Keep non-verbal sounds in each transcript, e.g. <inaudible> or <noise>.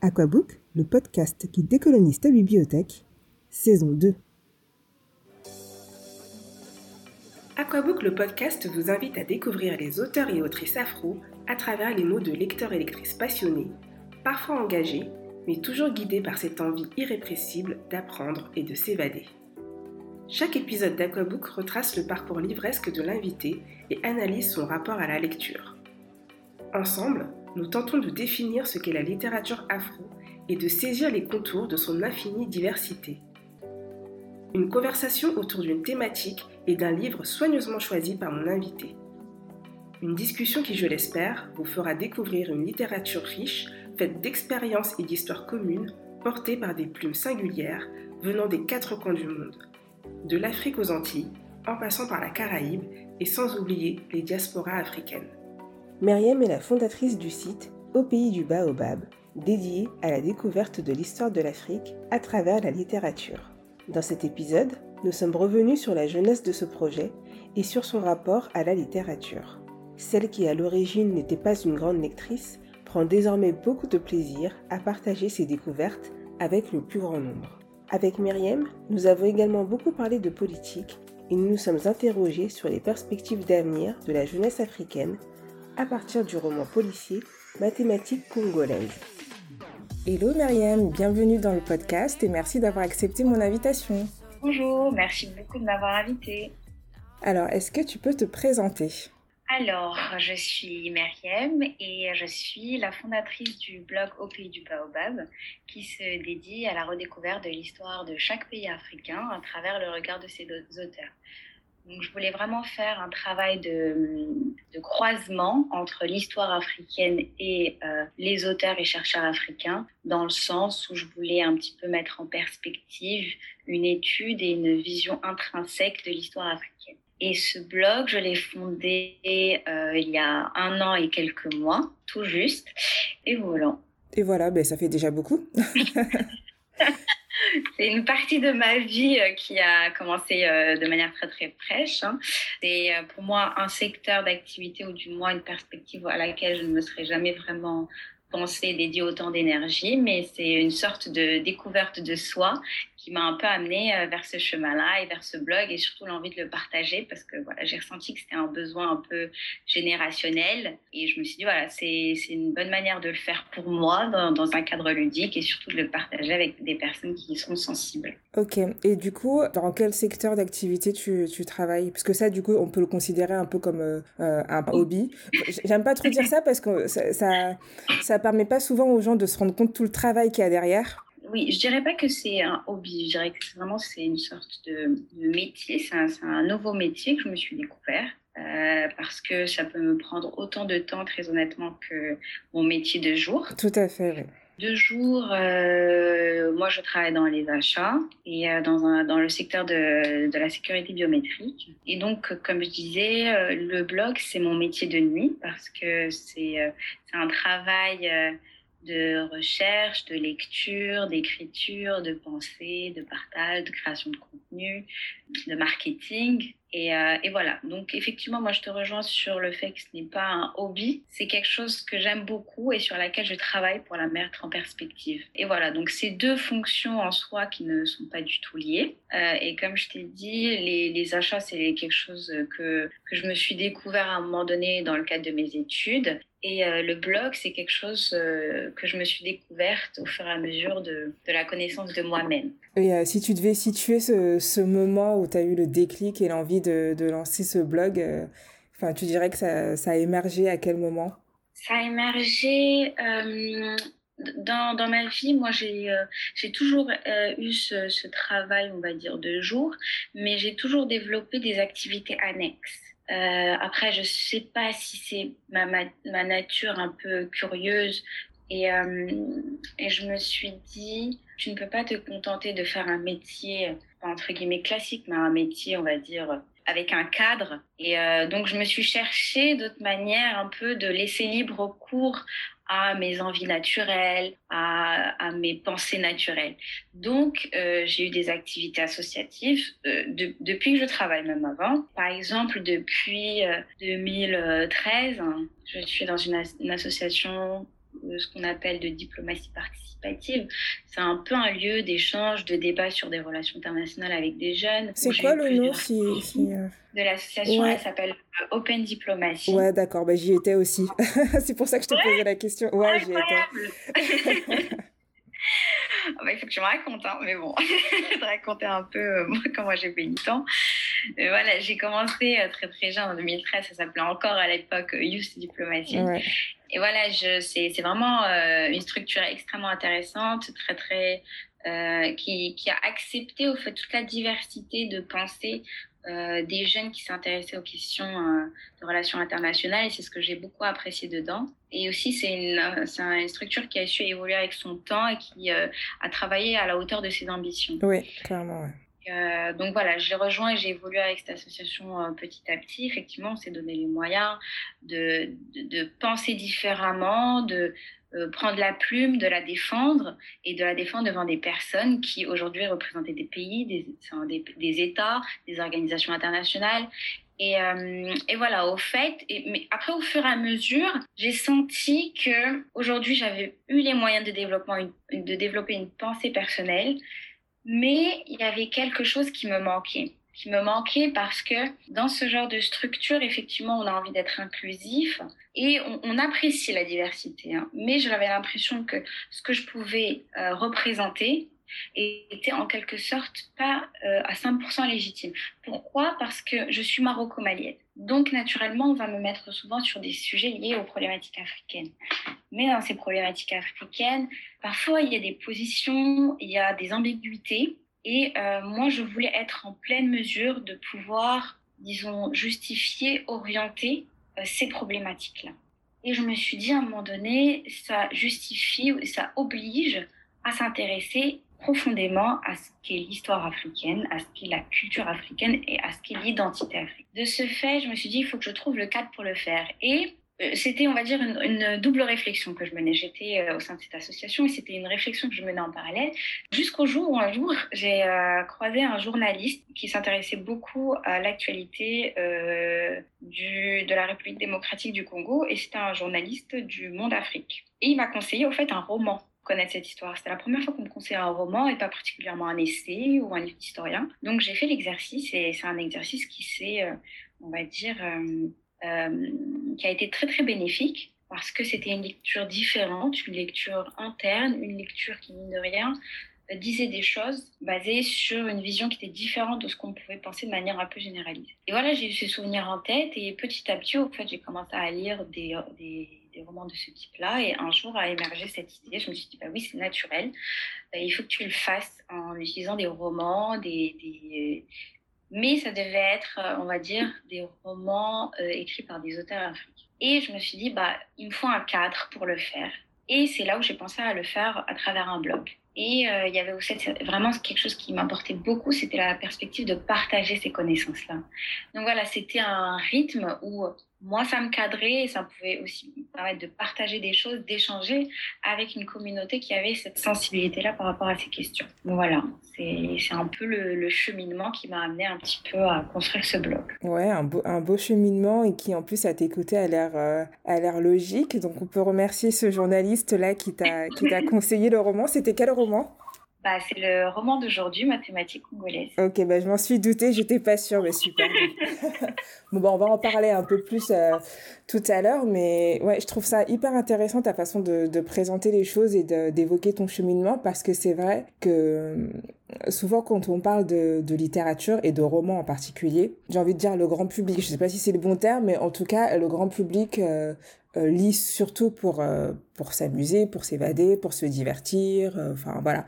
Aquabook, le podcast qui décolonise ta bibliothèque, saison 2. Aquabook, le podcast, vous invite à découvrir les auteurs et autrices afro à travers les mots de lecteurs et lectrices passionnés, parfois engagés, mais toujours guidés par cette envie irrépressible d'apprendre et de s'évader. Chaque épisode d'Aquabook retrace le parcours livresque de l'invité et analyse son rapport à la lecture. Ensemble, nous tentons de définir ce qu'est la littérature afro et de saisir les contours de son infinie diversité. Une conversation autour d'une thématique et d'un livre soigneusement choisi par mon invité. Une discussion qui, je l'espère, vous fera découvrir une littérature riche, faite d'expériences et d'histoires communes, portées par des plumes singulières venant des quatre coins du monde, de l'Afrique aux Antilles, en passant par la Caraïbe et sans oublier les diasporas africaines. Myriam est la fondatrice du site Au pays du Baobab, dédié à la découverte de l'histoire de l'Afrique à travers la littérature. Dans cet épisode, nous sommes revenus sur la jeunesse de ce projet et sur son rapport à la littérature. Celle qui à l'origine n'était pas une grande lectrice prend désormais beaucoup de plaisir à partager ses découvertes avec le plus grand nombre. Avec Myriam, nous avons également beaucoup parlé de politique et nous nous sommes interrogés sur les perspectives d'avenir de la jeunesse africaine à partir du roman policier Mathématiques congolaises. Hello Myriam, bienvenue dans le podcast et merci d'avoir accepté mon invitation. Bonjour, merci beaucoup de m'avoir invité. Alors, est-ce que tu peux te présenter? Alors, je suis Myriam et je suis la fondatrice du blog Au pays du Baobab qui se dédie à la redécouverte de l'histoire de chaque pays africain à travers le regard de ses auteurs. Donc, je voulais vraiment faire un travail de, croisement entre l'histoire africaine et euh, les auteurs et chercheurs africains, dans le sens où je voulais un petit peu mettre en perspective une étude et une vision intrinsèque de l'histoire africaine. Et ce blog, je l'ai fondé euh, il y a un an et quelques mois, tout juste. Et voilà. Et voilà, ben, ça fait déjà beaucoup. <laughs> C'est une partie de ma vie euh, qui a commencé euh, de manière très très fraîche. Hein. C'est euh, pour moi un secteur d'activité ou du moins une perspective à laquelle je ne me serais jamais vraiment pensé dédier autant d'énergie, mais c'est une sorte de découverte de soi qui m'a un peu amené euh, vers ce chemin-là et vers ce blog et surtout l'envie de le partager parce que voilà, j'ai ressenti que c'était un besoin un peu générationnel et je me suis dit voilà, c'est une bonne manière de le faire pour moi dans, dans, un cadre ludique et surtout de le partager avec des personnes qui y sont sensibles. Ok, et du coup, dans quel secteur d'activité tu, tu, travailles? Parce que ça, du coup, on peut le considérer un peu comme euh, un hobby. J'aime pas trop dire ça parce que ça, ça, ça permet pas souvent aux gens de se rendre compte de tout le travail qu'il y a derrière oui, je dirais pas que c'est un hobby, je dirais que vraiment c'est une sorte de, métier, c'est un, nouveau métier que je me suis découvert. Euh, parce que ça peut me prendre autant de temps, très honnêtement, que mon métier de jour. Tout à fait, oui. De jour, euh, moi je travaille dans les achats et euh, dans, un, dans le secteur de, de, la sécurité biométrique. Et donc, comme je disais, le blog, c'est mon métier de nuit parce que c'est un travail de recherche, de lecture, d'écriture, de pensée, de partage, de création de contenu, de marketing. Et, euh, et, voilà, donc effectivement, moi je te rejoins sur le fait que ce n'est pas un hobby, c'est quelque chose que j'aime beaucoup et sur laquelle je travaille pour la mettre en perspective. Et voilà, donc ces deux fonctions en soi qui ne sont pas du tout liées. Euh, et comme je t'ai dit, les, les achats, c'est quelque chose que, que je me suis découvert à un moment donné dans le cadre de mes études. Et euh, le blog, c'est quelque chose euh, que je me suis découverte au fur et à mesure de, de la connaissance de moi-même. Et euh, si tu devais situer ce, ce moment où tu as eu le déclic et l'envie de, de, lancer ce blog, enfin, tu dirais que ça, ça, a émergé à quel moment? Ça a émergé dans, dans, ma vie, moi, j'ai j'ai toujours eu ce, ce, travail, on va dire, de jour, mais j'ai toujours développé des activités annexes. Euh, après, je sais pas si c'est ma, ma, ma, nature un peu curieuse. Et, euh, et je me suis dit, tu ne peux pas te contenter de faire un métier, entre guillemets, classique, mais un métier, on va dire, avec un cadre. Et euh, donc, je me suis cherché d'autres manières un peu de laisser libre cours à mes envies naturelles, à, mes pensées naturelles. Donc, euh, j'ai eu des activités associatives euh, de, depuis que je travaille, même avant. Par exemple, depuis 2013, euh, hein, je suis dans une association ce qu'on appelle de diplomatie participative. C'est un peu un lieu d'échange, de débat sur des relations internationales avec des jeunes. C'est quoi le nom si, de l'association Elle s'appelle Open Diplomacy. Ouais, d'accord, bah, j'y étais aussi. <laughs> c'est pour ça que je te posais la question. Ouais, j'y étais. <laughs> Ah bah, il faut que tu me racontes, hein, mais bon, <laughs> je vais te raconter un peu euh, moi, comment j'ai fait le temps. Euh, voilà, j'ai commencé euh, très très jeune en 2013, ça s'appelait encore à l'époque Youth Diplomacy. Et voilà, c'est vraiment une structure extrêmement intéressante, très très qui, qui, a accepté au fait toute la diversité de pensée euh, des jeunes qui s'intéressaient aux questions euh, de relations internationales et c'est ce que j'ai beaucoup apprécié dedans. Et aussi, c'est une, euh, une, structure qui a su évoluer avec son temps et qui a travaillé à la hauteur de ses ambitions. Oui, clairement. Donc voilà, je l'ai rejoint et j'ai évolué avec cette association petit à petit. Effectivement, on s'est donné les moyens de, penser différemment, de, euh, prendre la plume, de la défendre et de la défendre devant des personnes qui aujourd'hui représentaient des pays, des, États, des organisations internationales. Et, euh, voilà, au fait, mais après, au fur et à mesure, j'ai senti que aujourd'hui, j'avais eu les moyens de développer une pensée personnelle, mais il y avait quelque chose qui me manquait qui me manquait parce que dans ce genre de structure, effectivement, on a envie d'être inclusif et on, apprécie la diversité. Hein. Mais j'avais l'impression que ce que je pouvais euh, représenter était en quelque sorte pas euh, à 100% légitime. Pourquoi? Parce que je suis maroco-malienne. Donc, naturellement, on va me mettre souvent sur des sujets liés aux problématiques africaines. Mais dans ces problématiques africaines, parfois, il y a des positions, il y a des ambiguïtés et euh, moi, je voulais être en pleine mesure de pouvoir, disons, justifier, orienter euh, ces problématiques-là. Et je me suis dit à un moment donné, ça justifie, ça oblige à s'intéresser profondément à ce qu'est l'histoire africaine, à ce qu'est la culture africaine et à ce qu'est l'identité africaine. De ce fait, je me suis dit, il faut que je trouve le cadre pour le faire. Et euh, c'était, on va dire, une, double réflexion que je menais. J'étais euh, au sein de cette association et c'était une réflexion que je menais en parallèle. Jusqu'au jour où un jour, <laughs> j'ai euh, croisé un journaliste qui s'intéressait beaucoup à l'actualité de la République démocratique du Congo et c'était un journaliste du Monde Afrique. Et il m'a conseillé, au fait, un roman connaître cette histoire. C'était la première fois qu'on me conseillait un roman et pas particulièrement un essai ou un livre d'historien. Donc j'ai fait l'exercice et c'est un exercice qui s'est, on va dire, euh, qui a été très très bénéfique parce que c'était une lecture différente, une lecture interne, une lecture qui, mine de rien, euh, disait des choses basées sur une vision qui était différente de ce qu'on pouvait penser de manière un peu généralisée. Et voilà, j'ai eu ces souvenirs en tête et petit à petit, au fait, j'ai commencé à lire des, des romans de ce type-là et un jour a émergé cette idée. Je me suis dit, bah oui, c'est naturel. Euh, il faut que tu le fasses en utilisant des romans, des, des, mais ça devait être, euh, on va dire, des romans euh, écrits par des auteurs africains. Et je me suis dit, bah, il me faut un cadre pour le faire. Et c'est là où j'ai pensé à le faire à travers un blog. Et euh, il y avait aussi vraiment quelque chose qui m'importait beaucoup, c'était la perspective de partager ces connaissances-là. Donc voilà, c'était un rythme où moi, ça me cadrait et ça pouvait aussi me permettre de partager des choses, d'échanger avec une communauté qui avait cette sensibilité-là par rapport à ces questions. Donc voilà, c'est un peu le, cheminement qui m'a amené un petit peu à construire ce blog. Ouais, un beau, un beau cheminement et qui en plus à t'écouter a l'air euh, l'air logique. Donc on peut remercier ce journaliste-là qui t'a <laughs> conseillé le roman. C'était quel roman? Bah, c'est le roman d'aujourd'hui, Mathématiques congolaises. Ok, bah, je m'en suis doutée, j'étais pas sûre, mais super. <laughs> bon, bah, on va en parler un peu plus euh, tout à l'heure, mais ouais, je trouve ça hyper intéressant ta façon de, de présenter les choses et d'évoquer ton cheminement, parce que c'est vrai que euh, souvent quand on parle de, de, littérature et de romans en particulier, j'ai envie de dire le grand public, je sais pas si c'est le bon terme, mais en tout cas, le grand public euh, euh, surtout pour euh, pour s'amuser, pour s'évader, pour se divertir. Euh, enfin voilà,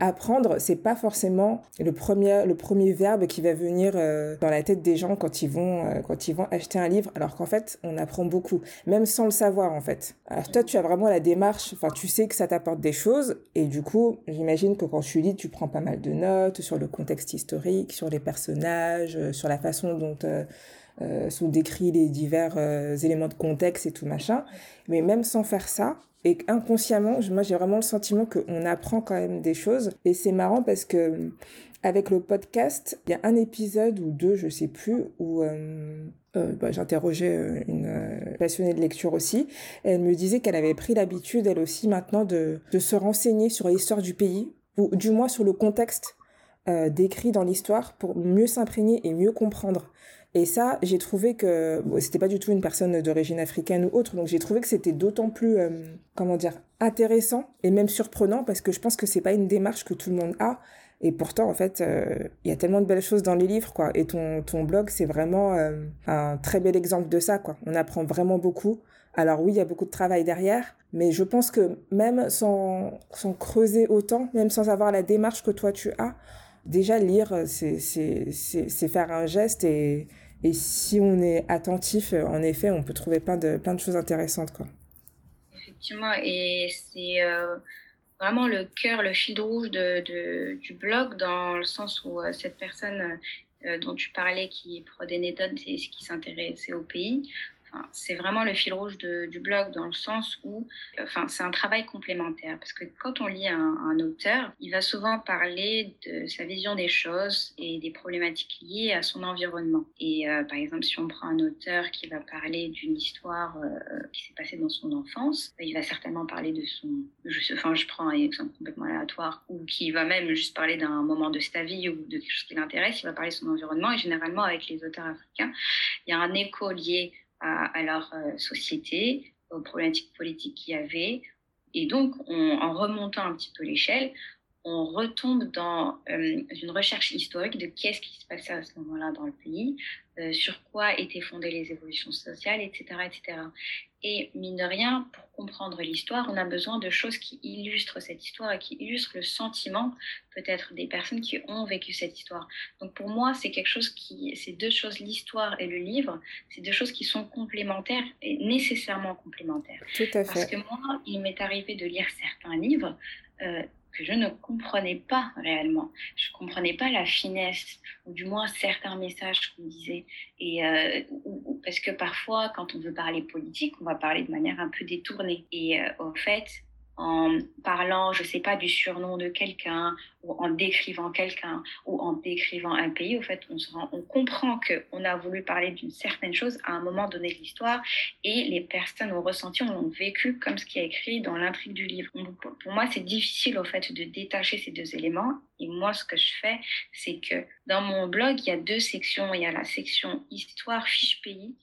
apprendre, c'est pas forcément le premier le premier verbe qui va venir dans la tête des gens quand ils vont quand ils vont acheter un livre. Alors qu'en fait, on apprend beaucoup, même sans le savoir en fait. Alors toi, tu as vraiment la démarche. Enfin, tu sais que ça t'apporte des choses et du coup, j'imagine que quand tu lis, tu prends pas mal de notes sur le contexte historique, sur les personnages, sur la façon dont sont décrits les divers éléments de contexte et tout machin. Mais même sans faire ça, et inconsciemment, moi j'ai vraiment le sentiment qu'on apprend quand même des choses. Et c'est marrant parce que avec le podcast, il y a un épisode ou deux, je sais plus, où euh, euh, bah, j'interrogeais euh, une passionnée de lecture aussi. elle me disait qu'elle avait pris l'habitude, elle aussi, maintenant, de, de se renseigner sur l'histoire du pays, ou du moins sur le contexte décrit dans l'histoire, pour mieux s'imprégner et mieux comprendre. Et ça, j'ai trouvé que bon, c'était pas du tout une personne d'origine africaine ou autre, donc j'ai trouvé que c'était d'autant plus, comment dire, intéressant et même surprenant parce que je pense que c'est pas une démarche que tout le monde a et pourtant, en fait, euh, il y a tellement de belles choses dans les livres, quoi. Et ton, ton blog, c'est vraiment euh, un très bel exemple de ça, quoi. On apprend vraiment beaucoup. Alors oui, il y a beaucoup de travail derrière, mais je pense que même sans, sans creuser autant, même sans avoir la démarche que toi tu as, déjà lire, c'est faire un geste et, et si on est attentif, en effet, on peut trouver plein de, plein de choses intéressantes, quoi. Effectivement, et c'est... Euh, vraiment le cœur, le fil rouge de, du blog, dans le sens où euh, cette personne euh, dont tu parlais, qui des méthodes, c'est ce qui s'intéressait au pays, c'est vraiment le fil rouge du blog dans le sens où enfin, c'est un travail complémentaire. Parce que quand on lit un, auteur, il va souvent parler de sa vision des choses et des problématiques liées à son environnement. Et euh, par exemple, si on prend un auteur qui va parler d'une histoire euh, qui s'est passée dans son enfance, il va certainement parler de son... Enfin, je prends un exemple complètement aléatoire, ou qui va même juste parler d'un moment de sa vie ou de quelque chose qui l'intéresse, il va parler de son environnement. Et généralement, avec les auteurs africains, il y a un écho lié à, leur euh, société, aux problématiques politiques qu'il y avait. Et donc, en remontant un petit peu l'échelle, on retombe dans euh, une recherche historique de qu'est-ce qui se passait à ce moment-là dans le pays, euh, sur quoi étaient fondées les évolutions sociales, etc., etc. Et mine de rien, pour comprendre l'histoire, on a besoin de choses qui illustrent cette histoire et qui illustrent le sentiment peut-être des personnes qui ont vécu cette histoire. Donc pour moi, c'est quelque chose qui, ces deux choses, l'histoire et le livre, c'est deux choses qui sont complémentaires et nécessairement complémentaires. Tout à fait. Parce que moi, il m'est arrivé de lire certains livres. Euh, que je ne comprenais pas réellement. Je comprenais pas la finesse, ou du moins certains messages qu'on disait. Et, euh, parce que parfois, quand on veut parler politique, on va parler de manière un peu détournée. Et euh, au fait, en parlant, je sais pas, du surnom de quelqu'un, ou en décrivant quelqu'un, ou en décrivant un pays, au fait, on, se rend, on comprend qu'on a voulu parler d'une certaine chose à un moment donné de l'histoire, et les personnes ont ressenti, ont vécu comme ce qui est écrit dans l'intrigue du livre. pour moi, c'est difficile, au fait, de détacher ces deux éléments, et moi, ce que je fais, c'est que dans mon blog, il y a deux sections. Il y a la section histoire, fiche pays,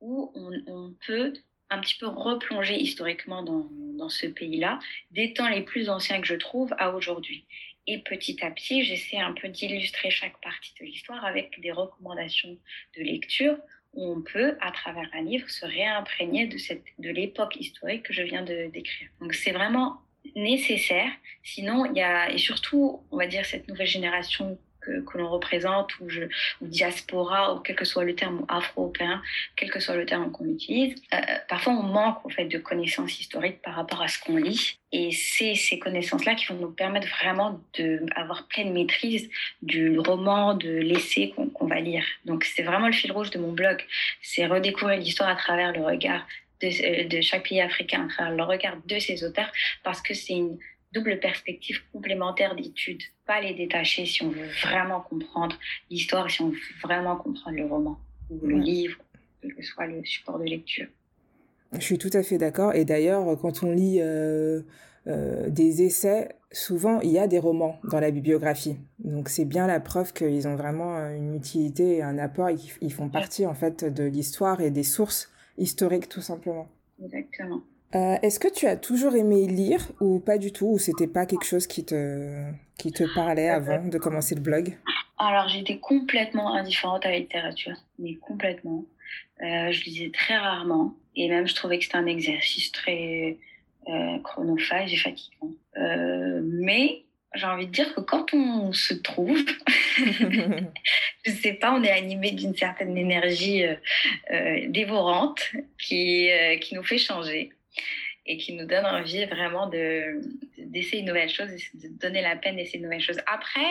où on peut un petit peu replonger historiquement dans, dans ce pays-là, des temps les plus anciens que je trouve à aujourd'hui. Et petit à petit, j'essaie un peu d'illustrer chaque partie de l'histoire avec des recommandations de lecture où on peut, à travers un livre, se réimprégner de, cette, de l'époque historique que je viens de décrire. Donc c'est vraiment nécessaire. Sinon, il y a, et surtout, on va dire, cette nouvelle génération que, l'on représente, ou, je, diaspora, ou quel que soit le terme afro-européen, quel que soit le terme qu'on utilise, euh, parfois on manque en fait de connaissances historiques par rapport à ce qu'on lit. Et c'est ces connaissances-là qui vont nous permettre vraiment d'avoir pleine maîtrise du roman, de l'essai qu'on va lire. Donc c'est vraiment le fil rouge de mon blog, c'est redécouvrir l'histoire à travers le regard de, euh, de, chaque pays africain, à travers le regard de ses auteurs, parce que c'est une double perspective complémentaire d'études, pas les détacher si on veut vraiment comprendre l'histoire, si on veut vraiment comprendre le roman ou le livre, quel que soit le support de lecture. Je suis tout à fait d'accord. Et d'ailleurs, quand on lit euh, euh, des essais, souvent il y a des romans dans la bibliographie. Donc c'est bien la preuve qu'ils ont vraiment une utilité et un apport et qu'ils font partie en fait de l'histoire et des sources historiques tout simplement. Exactement. Euh, est-ce que tu as toujours aimé lire ou pas du tout, ou c'était pas quelque chose qui te, qui te parlait euh, avant de commencer le blog? Alors j'étais complètement indifférente à la littérature, mais complètement. Euh, je lisais très rarement, et même je trouvais que c'était un exercice très chronophage et fatigant. mais j'ai envie de dire que quand on se trouve, <laughs> je sais pas, on est animé d'une certaine énergie dévorante qui, qui nous fait changer et qui nous donne envie vraiment de, d'essayer une nouvelle chose, de donner la peine d'essayer une nouvelle chose. Après,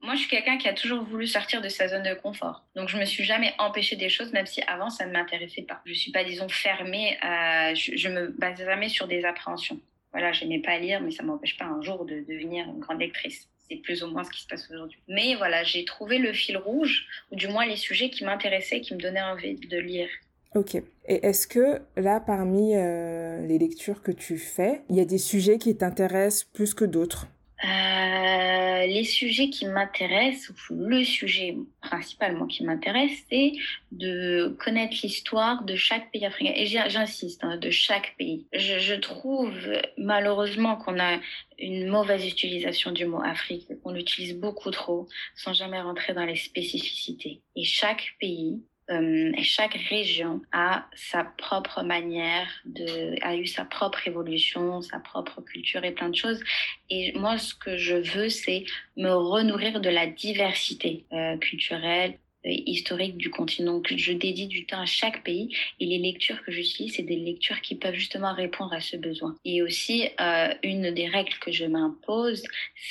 Moi, je suis quelqu'un qui a toujours voulu sortir de sa zone de confort. Donc, je me suis jamais empêchée des choses, même si avant, ça ne m'intéressait pas. Je suis pas, disons, fermée. À... Je, je me base jamais sur des appréhensions. Voilà, j'aimais pas lire, mais ça m'empêche pas un jour de devenir une grande lectrice. C'est plus ou moins ce qui se passe aujourd'hui. Mais voilà, j'ai trouvé le fil rouge, ou du moins les sujets qui m'intéressaient, qui me donnaient envie de lire. Ok. Et est-ce que là, parmi euh, les lectures que tu fais, il y a des sujets qui t'intéressent plus que d'autres? Euh, les sujets qui m'intéressent, le sujet principalement qui m'intéresse, c'est de connaître l'histoire de chaque pays africain. Et j'insiste, hein, de chaque pays. Je, je trouve malheureusement qu'on a une mauvaise utilisation du mot Afrique, qu'on l'utilise beaucoup trop sans jamais rentrer dans les spécificités. Et chaque pays euh, chaque région a sa propre manière de, a eu sa propre évolution, sa propre culture et plein de choses. Et moi, ce que je veux, c'est me renourrir de la diversité euh, culturelle, historique du continent. Que je dédie du temps à chaque pays et les lectures que j'utilise, c'est des lectures qui peuvent justement répondre à ce besoin. Et aussi, euh, une des règles que je m'impose,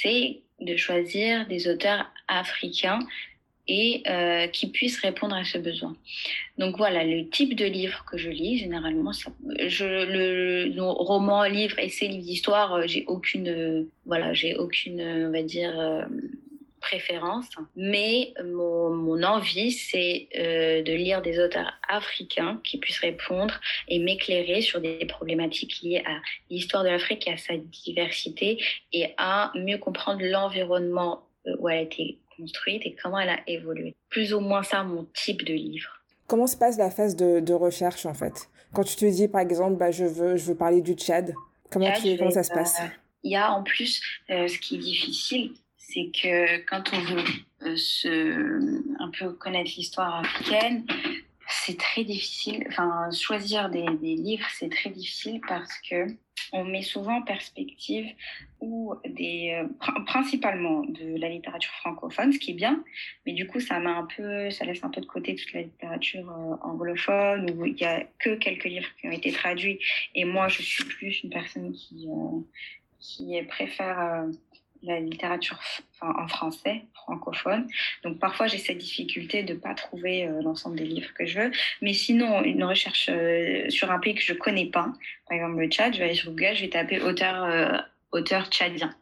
c'est de choisir des auteurs africains et euh, qui puisse répondre à ce besoin. Donc voilà, le type de livre que je lis, généralement, ça, je, le, le roman, livre, essai, livre d'histoire, euh, j'ai aucune, euh, voilà, j'ai aucune, on va dire, préférence. Mais mon, mon envie, c'est de lire des auteurs africains qui puissent répondre et m'éclairer sur des problématiques liées à l'histoire de l'Afrique et à sa diversité et à mieux comprendre l'environnement où elle a été construite et comment elle a évolué. Plus ou moins ça, mon type de livre. Comment se passe la phase de, de recherche en fait? Quand tu te dis par exemple, bah, je, veux, je veux parler du Tchad, comment, Tchad, tu, comment ça se passe? Il y a en plus, euh, ce qui est difficile, c'est que quand on veut euh, se, un peu connaître l'histoire africaine, c'est très difficile. Enfin, choisir des, des livres, c'est très difficile parce que on met souvent en perspective ou des euh, principalement de la littérature francophone, ce qui est bien, mais du coup ça met un peu, ça laisse un peu de côté toute la littérature euh, anglophone où il y a que quelques livres qui ont été traduits. Et moi, je suis plus une personne qui euh, qui préfère la littérature en français, francophone. Donc parfois j'ai cette difficulté de pas trouver euh, l'ensemble des livres que je veux. Mais sinon, une recherche euh, sur un pays que je connais pas, par exemple le Tchad, je vais aller sur Google, je vais taper auteur, euh, auteur tchadien.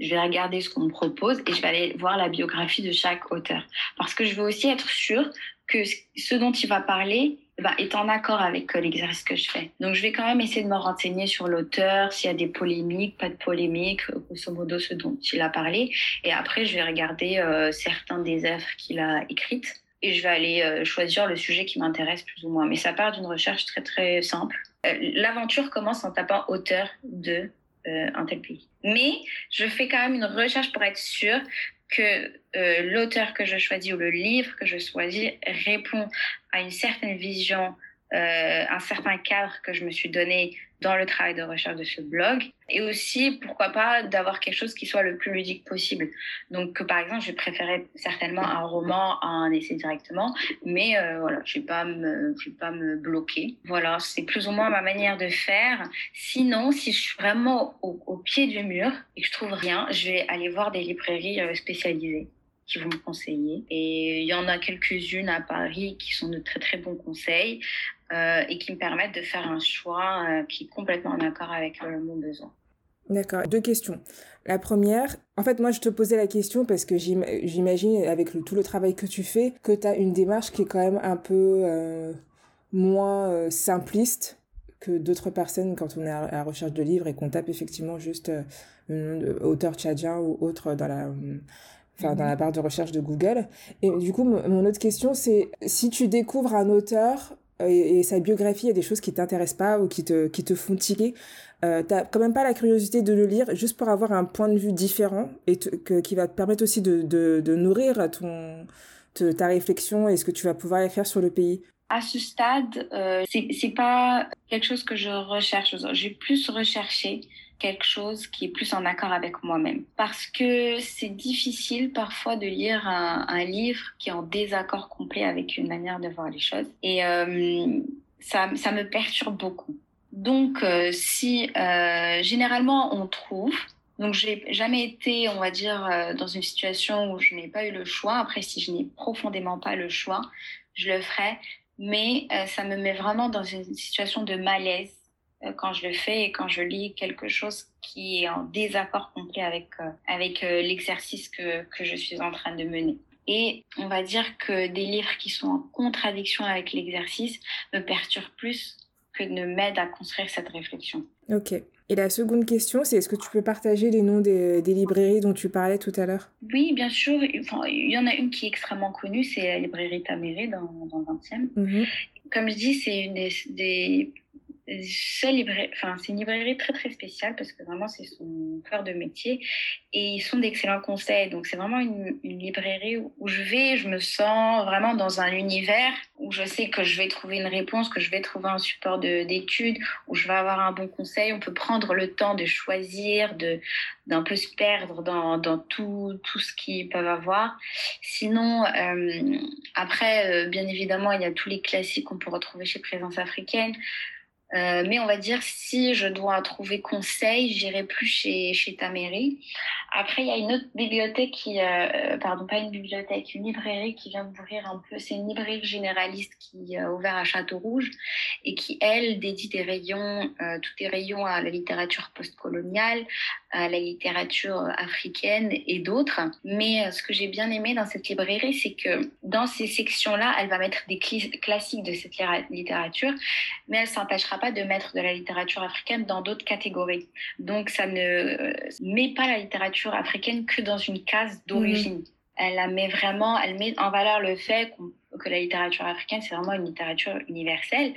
Je vais regarder ce qu'on me propose et je vais aller voir la biographie de chaque auteur. Parce que je veux aussi être sûre que ce dont il va parler bah, est en accord avec euh, l'exercice que je fais. Donc, je vais quand même essayer de me renseigner sur l'auteur, s'il y a des polémiques, pas de polémiques, euh, grosso modo ce dont il a parlé. Et après, je vais regarder euh, certains des œuvres qu'il a écrites et je vais aller choisir le sujet qui m'intéresse plus ou moins. Mais ça part d'une recherche très très simple. L'aventure commence en tapant auteur de un tel pays. Mais je fais quand même une recherche pour être sûre que euh, l'auteur que je choisis ou le livre que je choisis répond à une certaine vision, euh, un certain cadre que je me suis donné dans le travail de recherche de ce blog. Et aussi, pourquoi pas, d'avoir quelque chose qui soit le plus ludique possible. Donc, par exemple, je préférais certainement un roman à un essai directement, mais euh, voilà, je vais pas me, je vais pas me bloquer. Voilà, c'est plus ou moins ma manière de faire. Sinon, si je suis vraiment au, au pied du mur et que je trouve rien, je vais aller voir des librairies euh, spécialisées qui vont me conseiller. Et il y en a quelques-unes à Paris qui sont de très très bons conseils et qui me permettent de faire un choix euh, qui est complètement en accord avec euh, mon besoin. D'accord. Deux questions. La première, en fait, moi, je te posais la question parce que j'imagine, avec le, tout le travail que tu fais, que tu as une démarche qui est quand même un peu euh, moins euh, simpliste que d'autres personnes quand on est à la recherche de livres et qu'on tape effectivement juste euh, auteur tchadien ou autre dans la enfin dans la barre de recherche de Google. Et du coup, mon autre question, c'est si tu découvres un auteur et, et, sa biographie, il y a des choses qui t'intéressent pas ou qui te, qui te font tiquer, euh, t'as quand même pas la curiosité de le lire juste pour avoir un point de vue différent et que, qui va te permettre aussi de, de, nourrir ton, ta réflexion et ce que tu vas pouvoir écrire sur le pays à ce stade, euh, c'est pas quelque chose que je recherche. J'ai plus recherché quelque chose qui est plus en accord avec moi-même. Parce que c'est difficile parfois de lire un, livre qui est en désaccord complet avec une manière de voir les choses. Et euh, ça, ça me perturbe beaucoup. Donc, euh, si euh, généralement on trouve Donc, j'ai jamais été, on va dire, dans une situation où je n'ai pas eu le choix. Après, si je n'ai profondément pas le choix, je le ferai. Mais ça me met vraiment dans une situation de malaise quand je le fais et quand je lis quelque chose qui est en désaccord complet avec, avec l'exercice que, que je suis en train de mener. Et on va dire que des livres qui sont en contradiction avec l'exercice me perturbent plus que ne m'aident à construire cette réflexion. Ok. Et la seconde question, c'est est-ce que tu peux partager les noms des, librairies dont tu parlais tout à l'heure? Oui, bien sûr. Enfin, il y en a une qui est extrêmement connue, c'est la librairie Taméré dans, dans le 20e. Mhm. Comme je dis, c'est une des c'est une librairie très très spéciale parce que vraiment c'est son cœur de métier et ils sont d'excellents conseils. Donc c'est vraiment une, une, librairie où je vais, je me sens vraiment dans un univers où je sais que je vais trouver une réponse, que je vais trouver un support d'études, où je vais avoir un bon conseil. On peut prendre le temps de choisir, de d'un peu se perdre dans, dans tout, tout ce qu'ils peuvent avoir. Sinon, euh, après, euh, bien évidemment, il y a tous les classiques qu'on peut retrouver chez Présence africaine. Euh, mais on va dire, si je dois trouver conseil, j'irai plus chez, chez ta mairie. Après, il y a une autre bibliothèque qui, euh, pardon, pas une bibliothèque, une librairie qui vient d'ouvrir un peu. C'est une librairie généraliste qui a ouvert à Château-Rouge et qui, elle, dédie des rayons, euh, tous des rayons à la littérature postcoloniale, à la littérature africaine et d'autres. Mais ce que j'ai bien aimé dans cette librairie, c'est que dans ces sections-là, elle va mettre des classiques de cette littérature, mais elle s'empêchera pas de mettre de la littérature africaine dans d'autres catégories. Donc, ça ne euh, met pas la littérature africaine que dans une case d'origine. Mhm. Elle la met vraiment, elle met en valeur le fait que la littérature africaine, c'est vraiment une littérature universelle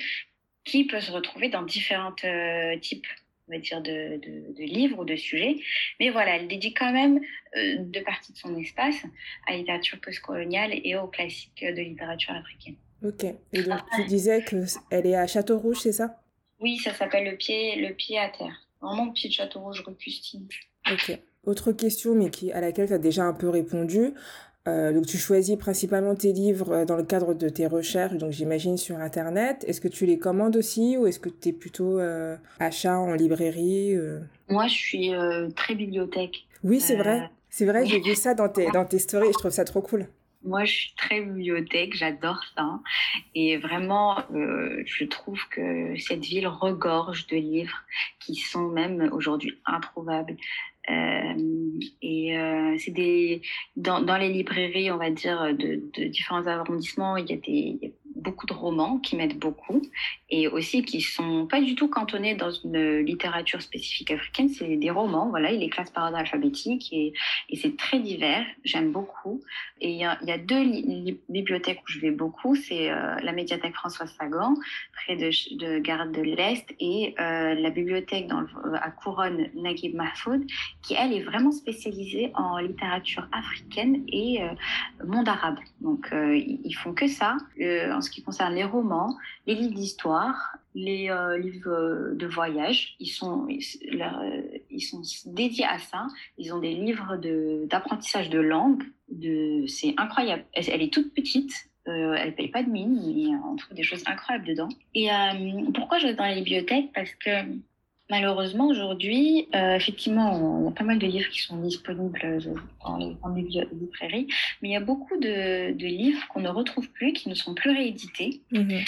qui peut se retrouver dans différents euh, types on va dire, de, de, livres ou de sujets. Mais voilà, elle dédie quand même euh, deux parties de son espace à la littérature postcoloniale et aux classiques de littérature africaine. Ok. Et donc, tu disais qu'elle est à Château-Rouge, c'est ça? Oui, ça s'appelle le pied, le pied à terre. Vraiment le pied de Château Rouge rue Ok. Autre question, mais qui, à laquelle tu as déjà un peu répondu. Euh, donc tu choisis principalement tes livres euh, dans le cadre de tes recherches, donc j'imagine sur Internet. Est-ce que tu les commandes aussi ou est-ce que tu es plutôt euh, achat en librairie Moi, je suis très bibliothèque. Oui, c'est vrai. C'est vrai, j'ai vu ça dans tes, dans tes stories et je trouve ça trop cool. Moi, je suis très bibliothèque, j'adore ça. Et vraiment, euh, je trouve que cette ville regorge de livres qui sont même aujourd'hui introuvables. Euh, et euh, c'est des dans, dans, les librairies, on va dire, de, de différents arrondissements, il y a des beaucoup de romans qui m'aident beaucoup et aussi qui sont pas du tout cantonnés dans une littérature spécifique africaine. C'est des romans, voilà, il les classe par ordre alphabétique et, et c'est très divers. J'aime beaucoup. Et il y a, deux bibliothèques où je vais beaucoup. C'est euh, la médiathèque François Sagan, près de, de Gare de l'Est, et euh, la bibliothèque dans à Couronne Naguib Mahfoud, qui elle est vraiment spécialisée en littérature africaine et euh, monde arabe. Donc ils font que ça. en ce qui concerne les romans, les livres d'histoire, les euh, livres de voyage. Ils sont, ils, sont dédiés à ça. Ils ont des livres d'apprentissage de, langue. De, c'est incroyable. Elle, est toute petite. Euh, elle paye pas de mine, mais on trouve des choses incroyables dedans. Et euh, pourquoi je vais dans les bibliothèques? Parce que Malheureusement, aujourd'hui, euh, effectivement, il y a pas mal de livres qui sont disponibles dans les grandes librairies, mais il y a beaucoup de, de livres qu'on ne retrouve plus, qui ne sont plus réédités. Mhm.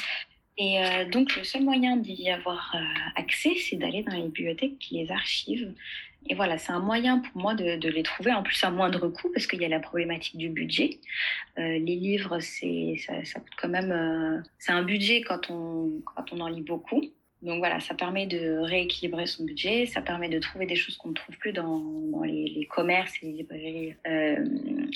Et euh, donc, le seul moyen d'y avoir euh, accès, c'est d'aller dans les bibliothèques qui les archivent. Et voilà, c'est un moyen pour moi de, de, les trouver, en plus à moindre coût, parce qu'il y a la problématique du budget. Euh, les livres, c'est ça, ça, coûte quand même... c'est un budget quand on, quand on en lit beaucoup. Donc voilà, ça permet de rééquilibrer son budget, ça permet de trouver des choses qu'on ne trouve plus dans, les, commerces et les librairies euh,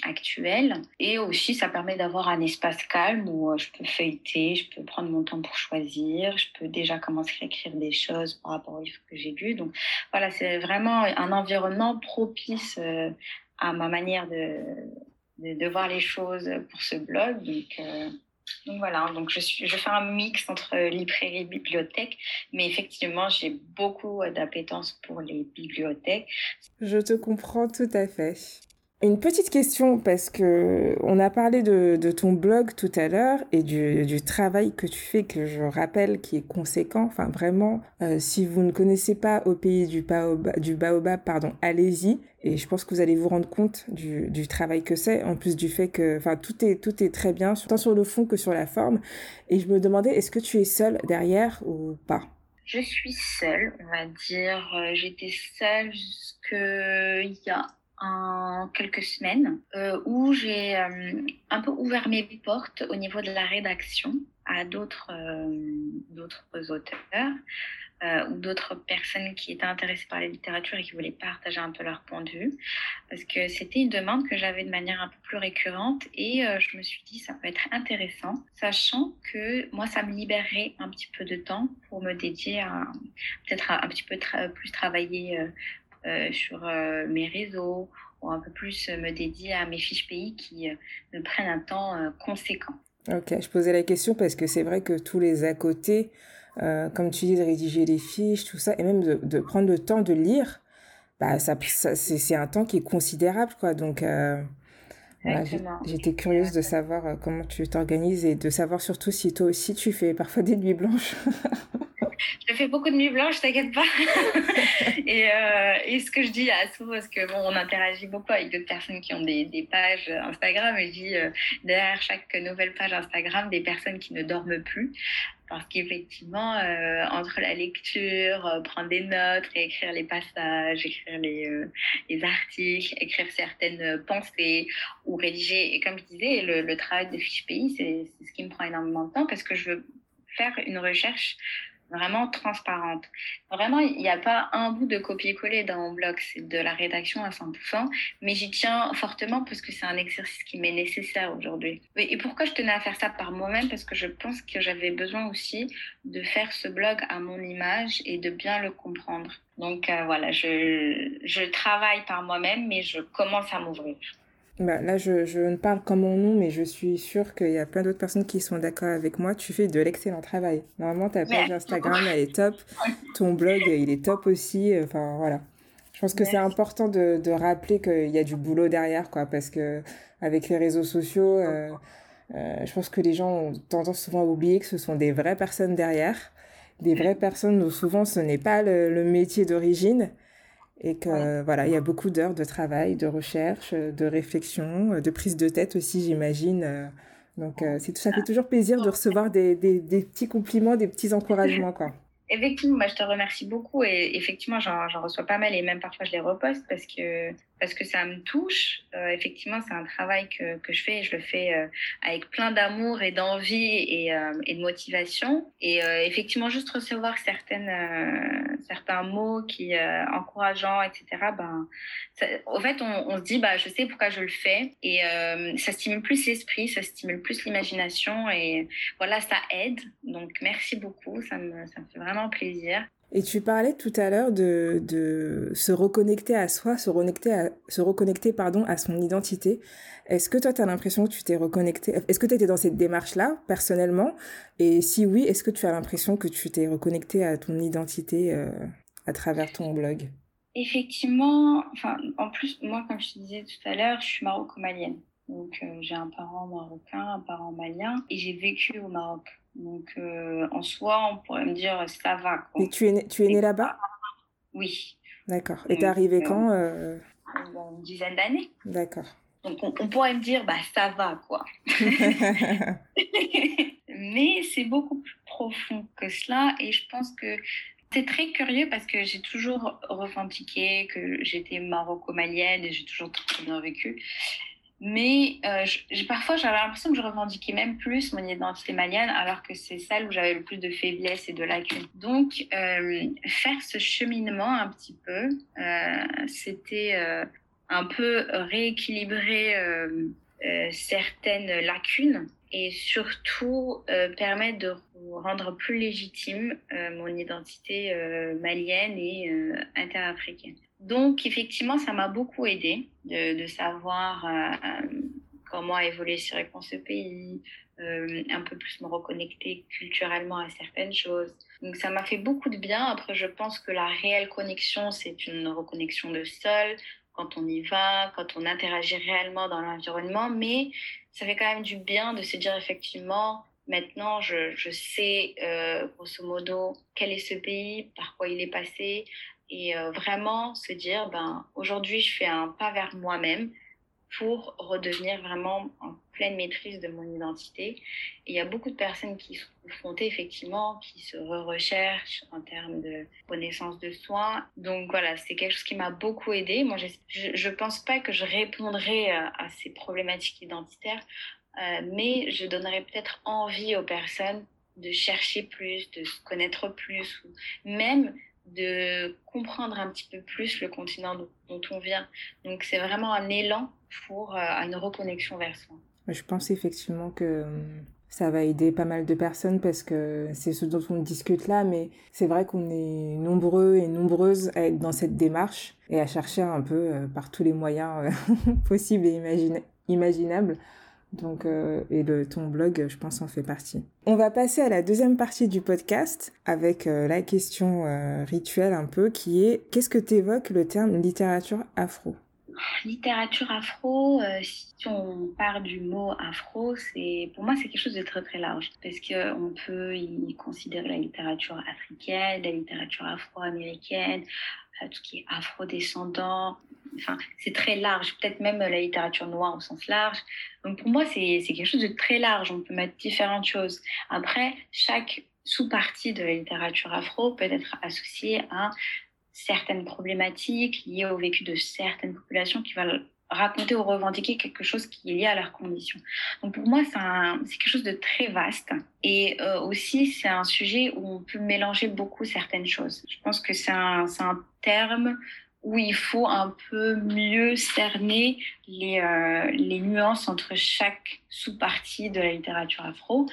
actuelles. Et aussi, ça permet d'avoir un espace calme où euh, je peux feuilleter, je peux prendre mon temps pour choisir, je peux déjà commencer à écrire des choses par rapport aux livres que j'ai lus. Donc voilà, c'est vraiment un environnement propice euh, à ma manière de, de, voir les choses pour ce blog. Donc voilà, donc je, suis, je fais un mix entre librairie et bibliothèque, mais effectivement, j'ai beaucoup d'appétence pour les bibliothèques. Je te comprends tout à fait. Une petite question parce que on a parlé de, ton blog tout à l'heure et du, travail que tu fais que je rappelle qui est conséquent. Enfin vraiment, euh, si vous ne connaissez pas au pays du baobab, du baobab pardon, allez-y et je pense que vous allez vous rendre compte du, travail que c'est. En plus du fait que, enfin tout est tout est très bien tant sur le fond que sur la forme. Et je me demandais est-ce que tu es seule derrière ou pas? Je suis seule, on va dire. Euh, j'étais seule jusqu'il y a en quelques semaines euh, où j'ai euh, un peu ouvert mes portes au niveau de la rédaction à d'autres euh, auteurs euh, ou d'autres personnes qui étaient intéressées par la littérature et qui voulaient partager un peu leur point de vue. Parce que c'était une demande que j'avais de manière un peu plus récurrente et je me suis dit ça peut être intéressant sachant que moi ça me libérerait un petit peu de temps pour me dédier à peut-être un petit peu plus travailler sur euh, mes réseaux ou un peu plus me dédier à mes fiches pays qui euh, me prennent un temps conséquent. Ok, je posais la question parce que c'est vrai que tous les à côté, euh, comme tu dis, de rédiger les fiches, tout ça, et même de, de prendre le temps de lire, bah, ça, ça c'est un temps qui est considérable, quoi. Donc, euh, voilà, j'étais curieuse de savoir comment tu t'organises et de savoir surtout si toi aussi tu fais parfois des nuits blanches. <laughs> je fais beaucoup de nuits blanches, t'inquiète pas. <laughs> et, euh, et, ce que je dis à Sou, parce que bon, on interagit beaucoup avec d'autres personnes qui ont des, pages Instagram, et je dis euh, derrière chaque nouvelle page Instagram, des personnes qui ne dorment plus. Parce qu'effectivement, euh, entre la lecture, prendre des notes, écrire les passages, écrire les, les articles, écrire certaines pensées ou rédiger, et comme je disais, le, le travail de fiche pays, c'est ce qui me prend énormément de temps parce que je veux faire une recherche vraiment transparente. Vraiment, il n'y a pas un bout de copier-coller dans mon blog, c'est de la rédaction à 100%, mais j'y tiens fortement parce que c'est un exercice qui m'est nécessaire aujourd'hui. Et pourquoi je tenais à faire ça par moi-même? Parce que je pense que j'avais besoin aussi de faire ce blog à mon image et de bien le comprendre. Donc euh, voilà, je, je travaille par moi-même, mais je commence à m'ouvrir. Bah, là, je, je ne parle comme mon nom, mais je suis sûre qu'il y a plein d'autres personnes qui sont d'accord avec moi. Tu fais de l'excellent travail. Normalement, ta page Instagram, elle est top. Ton blog, il est top aussi. Enfin, voilà. Je pense que c'est important de, de rappeler qu'il y a du boulot derrière, quoi, parce que avec les réseaux sociaux, euh, euh, je pense que les gens ont tendance souvent à oublier que ce sont des vraies personnes derrière, des vraies personnes où souvent ce n'est pas le, le métier d'origine et que ouais. voilà, il y a beaucoup d'heures de travail, de recherche, de réflexion, de prise de tête aussi, j'imagine. Donc, c'est ça fait toujours plaisir de recevoir des, des, des petits compliments, des petits encouragements, quoi. <laughs> Effectivement, moi, je te remercie beaucoup et effectivement, j'en reçois pas mal et même parfois je les reposte parce que parce que ça me touche. Euh, effectivement, c'est un travail que, que je fais et je le fais euh, avec plein d'amour et d'envie et, euh, et, de motivation. Et euh, effectivement, juste recevoir certaines, euh, certains mots qui euh, encourageants, etc. Ben, ça, au fait, on, on, se dit, bah, je sais pourquoi je le fais et ça stimule plus l'esprit, ça stimule plus l'imagination et voilà, ça aide. Donc, merci beaucoup, ça me, ça me fait vraiment plaisir. Et tu parlais tout à l'heure de, se reconnecter à soi, se reconnecter, à, se reconnecter pardon, à son identité. Est-ce que toi, tu as l'impression que tu t'es reconnecté Est-ce que tu étais dans cette démarche-là, personnellement? Et si oui, est-ce que tu as l'impression que tu t'es reconnecté à ton identité euh, à travers ton blog? Effectivement, enfin, en plus, moi, comme je te disais tout à l'heure, je suis maroco-malienne. Donc, euh, j'ai un parent marocain, un parent malien, et j'ai vécu au Maroc. Donc, euh, en soi, on pourrait me dire ça va. Quoi. Et tu es né, tu es né là-bas? Oui. D'accord. Et t'es arrivé euh, quand euh... Une dizaine d'années. D'accord. Donc, on, on, pourrait me dire, bah, ça va, quoi. <laughs> <laughs> Mais c'est beaucoup plus profond que cela. Et je pense que c'est très curieux parce que j'ai toujours revendiqué que j'étais maroco-malienne et j'ai toujours très bien vécu. Mais euh, parfois, j'avais l'impression que je revendiquais même plus mon identité malienne, alors que c'est celle où j'avais le plus de faiblesse et de lacunes. Donc, euh, faire ce cheminement un petit peu, euh, c'était un peu rééquilibrer certaines lacunes et surtout permettre de rendre plus légitime mon identité malienne et interafricaine. Donc, effectivement, ça m'a beaucoup aidé de, savoir euh, comment évoluer sur ce pays, euh, un peu plus me reconnecter culturellement à certaines choses. Donc, ça m'a fait beaucoup de bien. Après, je pense que la réelle connexion, c'est une reconnexion de sol, quand on y va, quand on interagit réellement dans l'environnement, mais ça fait quand même du bien de se dire effectivement, maintenant je, je sais euh, grosso modo quel est ce pays, par quoi il est passé, et euh, vraiment se dire, ben, aujourd'hui je fais un pas vers moi-même pour redevenir vraiment en pleine maîtrise de mon identité. Et il y a beaucoup de personnes qui sont confrontées effectivement, qui se recherchent en termes de connaissance de soi. Donc voilà, c'est quelque chose qui m'a beaucoup aidé. Moi, je ne pense pas que je répondrai à, à ces problématiques identitaires, euh, mais je donnerai peut-être envie aux personnes de chercher plus, de se connaître plus, ou même de comprendre un petit peu plus le continent dont on vient. Donc c'est vraiment un élan pour euh, une reconnexion vers soi. Je pense effectivement que hum, ça va aider pas mal de personnes parce que c'est ce dont on discute là, mais c'est vrai qu'on est nombreux et nombreuses à être dans cette démarche et à chercher un peu euh, par tous les moyens euh, <laughs> possibles et imaginables donc, euh, et ton blog, je pense, en fait partie. On va passer à la deuxième partie du podcast avec euh, la question euh, rituelle un peu qui est qu'est-ce que t'évoques le terme littérature afro? Littérature afro, si on part du mot afro, c'est pour moi c'est quelque chose de très très large parce que on peut y considérer la littérature africaine, la littérature afro-américaine, tout ce qui est afro-descendant. C'est très large, peut-être même la littérature noire au sens large. Donc pour moi, c'est quelque chose de très large. On peut mettre différentes choses. Après, chaque sous-partie de la littérature afro peut être associée à certaines problématiques liées au vécu de certaines populations qui veulent raconter ou revendiquer quelque chose qui est lié à leurs conditions. Donc pour moi, c'est quelque chose de très vaste. Et euh, aussi, c'est un sujet où on peut mélanger beaucoup certaines choses. Je pense que c'est un terme où il faut un peu mieux cerner les, euh, les nuances entre chaque sous-partie de la littérature afro.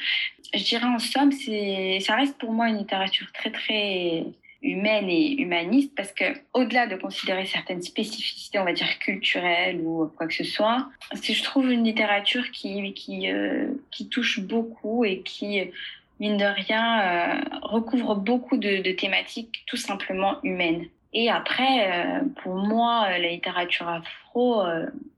Je dirais en somme, ça reste pour moi une littérature très très humaine et humaniste parce que au-delà de considérer certaines spécificités, on va dire culturelles ou quoi que ce soit, si je trouve une littérature qui euh, touche beaucoup et qui mine de rien euh, recouvre beaucoup de, thématiques tout simplement humaines. Et après, euh, pour moi, la littérature afro,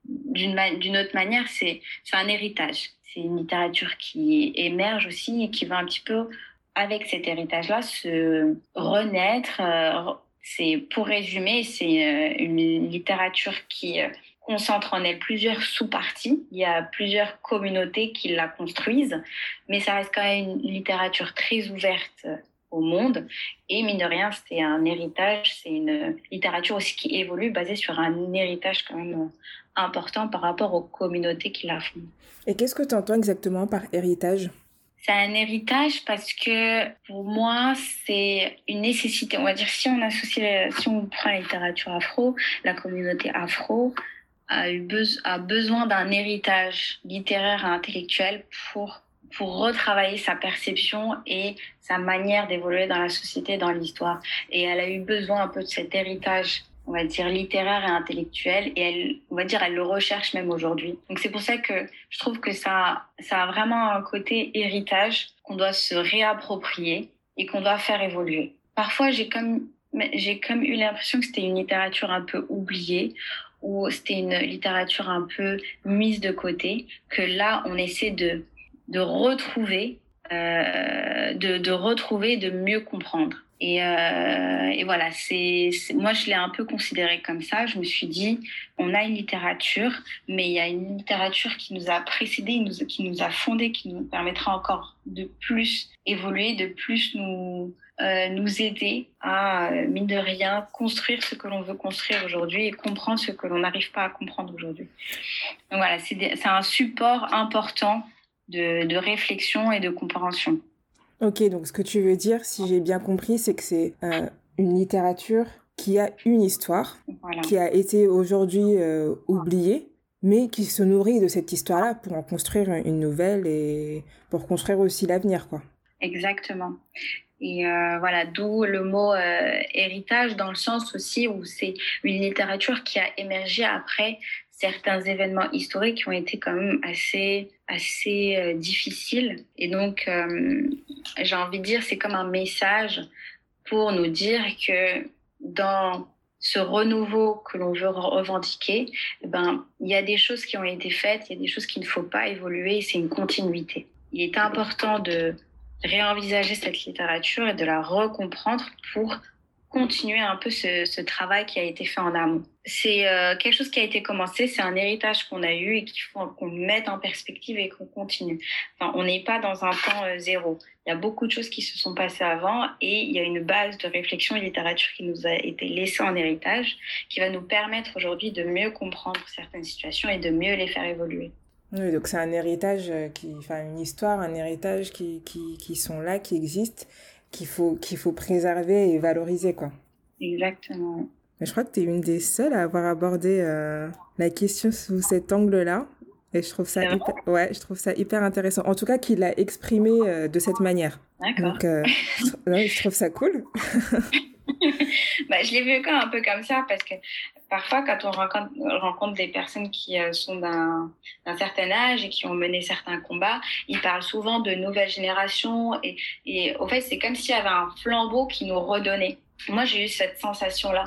d'une autre manière, c'est un héritage. C'est une littérature qui émerge aussi et qui va un petit peu avec cet héritage-là, se renaître. Euh, c'est pour résumer, c'est euh, une littérature qui euh, concentre en elle plusieurs sous-parties. Il y a plusieurs communautés qui la construisent, mais ça reste quand même une littérature très ouverte au monde. Et mine de rien, c'est un héritage, c'est une littérature aussi qui évolue, basée sur un héritage quand même important par rapport aux communautés qui la font. Et qu'est-ce que tu entends exactement par héritage? C'est un héritage parce que pour moi, c'est une nécessité. On va dire, si on associe, si on prend la littérature afro, la communauté afro a, eu a besoin d'un héritage littéraire et intellectuel pour, pour retravailler sa perception et sa manière d'évoluer dans la société, dans l'histoire. Et elle a eu besoin un peu de cet héritage on va dire littéraire et intellectuelle et elle on va dire elle le recherche même aujourd'hui donc c'est pour ça que je trouve que ça ça a vraiment un côté héritage qu'on doit se réapproprier et qu'on doit faire évoluer parfois j'ai comme j'ai comme eu l'impression que c'était une littérature un peu oubliée ou c'était une littérature un peu mise de côté que là on essaie de de retrouver euh, de, de retrouver de mieux comprendre et, euh, et voilà, c'est moi je l'ai un peu considéré comme ça. Je me suis dit, on a une littérature, mais il y a une littérature qui nous a précédé, qui nous a fondé, qui nous permettra encore de plus évoluer, de plus nous euh, nous aider à mine de rien construire ce que l'on veut construire aujourd'hui et comprendre ce que l'on n'arrive pas à comprendre aujourd'hui. Donc voilà, c'est un support important de, de réflexion et de compréhension. Ok, donc ce que tu veux dire, si j'ai bien compris, c'est que c'est euh, une littérature qui a une histoire, qui a été aujourd'hui euh, oubliée, mais qui se nourrit de cette histoire-là pour en construire une nouvelle et pour construire aussi l'avenir, quoi. Exactement. Et euh, voilà, d'où le mot héritage dans le sens aussi où c'est une littérature qui a émergé après certains événements historiques qui ont été quand même assez, assez euh, difficiles. Et donc, euh, j'ai envie de dire, c'est comme un message pour nous dire que dans ce renouveau que l'on veut revendiquer, eh ben, il y a des choses qui ont été faites, il y a des choses qu'il ne faut pas évoluer, c'est une continuité. Il est important de réenvisager cette littérature et de la recomprendre pour continuer un peu ce, travail qui a été fait en amont. C'est euh, quelque chose qui a été commencé, c'est un héritage qu'on a eu et qu'il faut qu'on mette en perspective et qu'on continue. On n'est pas dans un temps euh, zéro. Il y a beaucoup de choses qui se sont passées avant et il y a une base de réflexion et littérature qui nous a été laissée en héritage, qui va nous permettre aujourd'hui de mieux comprendre certaines situations et de mieux les faire évoluer. Oui, donc c'est un héritage, euh, qui, une histoire, un héritage qui sont là, qui existent qu'il faut, qu'il faut préserver et valoriser. Quoi. Exactement. Mais je crois que tu es une des seules à avoir abordé euh, la question sous cet angle-là. Et je trouve, ça hyper, ouais, je trouve ça hyper intéressant. En tout cas, qu'il l'a exprimé euh, de cette manière. D'accord. Donc, euh, je trouve ça cool. <laughs> bah, je l'ai vu un peu comme ça parce que parfois, quand on rencontre, des personnes qui euh, sont d'un certain âge et qui ont mené certains combats, ils parlent souvent de nouvelle génération et, et au fait, c'est comme s'il y avait un flambeau qui nous redonnait. Moi, j'ai eu cette sensation-là.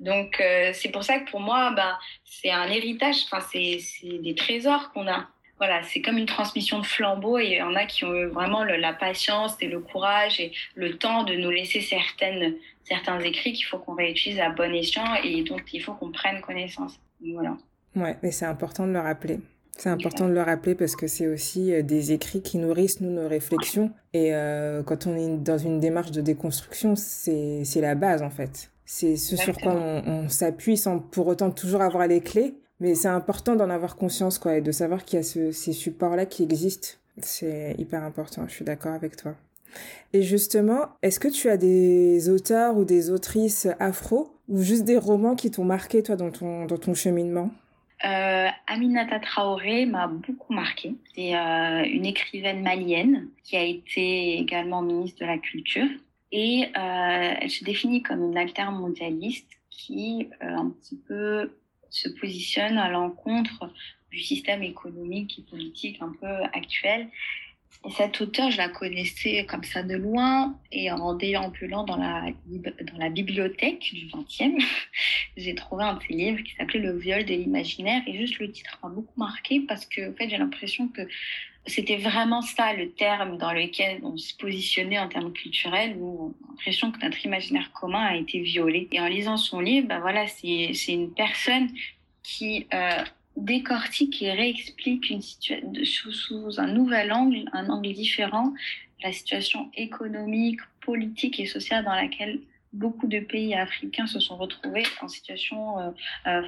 Donc, euh, c'est pour ça que pour moi, bah, c'est un héritage, enfin, c'est des trésors qu'on a voilà, c'est comme une transmission de flambeau et il y en a qui ont eu vraiment la patience et le courage et le temps de nous laisser certaines, certains écrits qu'il faut qu'on réutilise à bon escient et donc il faut qu'on prenne connaissance. Voilà. Ouais, mais c'est important de le rappeler. C'est important de le rappeler parce que c'est aussi euh, des écrits qui nourrissent nous nos réflexions et euh, quand on est dans une démarche de déconstruction, c'est la base en fait. C'est ce sur quoi on, on s'appuie sans pour autant toujours avoir les clés, mais c'est important d'en avoir conscience, quoi, et de savoir qu'il y a ce, ces supports-là qui existent. C'est hyper important, je suis d'accord avec toi. Et justement, est-ce que tu as des auteurs ou des autrices afro ou juste des romans qui t'ont marqué, toi, dans ton, dans ton cheminement? Euh, Aminata Traoré m'a beaucoup marqué. C'est euh, une écrivaine malienne qui a été également ministre de la Culture. Et euh, elle se définit comme une altermondialiste qui, euh, un petit peu se positionne à l'encontre du système économique et politique un peu actuel. Et cette auteure, je la connaissais comme ça de loin et en déambulant dans la, dans la bibliothèque du 20e, <laughs> j'ai trouvé un de ses livres qui s'appelait Le viol de l'imaginaire et juste le titre m'a beaucoup marqué parce que en fait, j'ai l'impression que c'était vraiment ça le terme dans lequel on se positionnait en termes culturels où on a l'impression que notre imaginaire commun a été violé. Et en lisant son livre, ben voilà, c'est une personne qui euh, décortique et réexplique une sous, sous un nouvel angle, un angle différent, la situation économique, politique et sociale dans laquelle beaucoup de pays africains se sont retrouvés en situation euh, euh,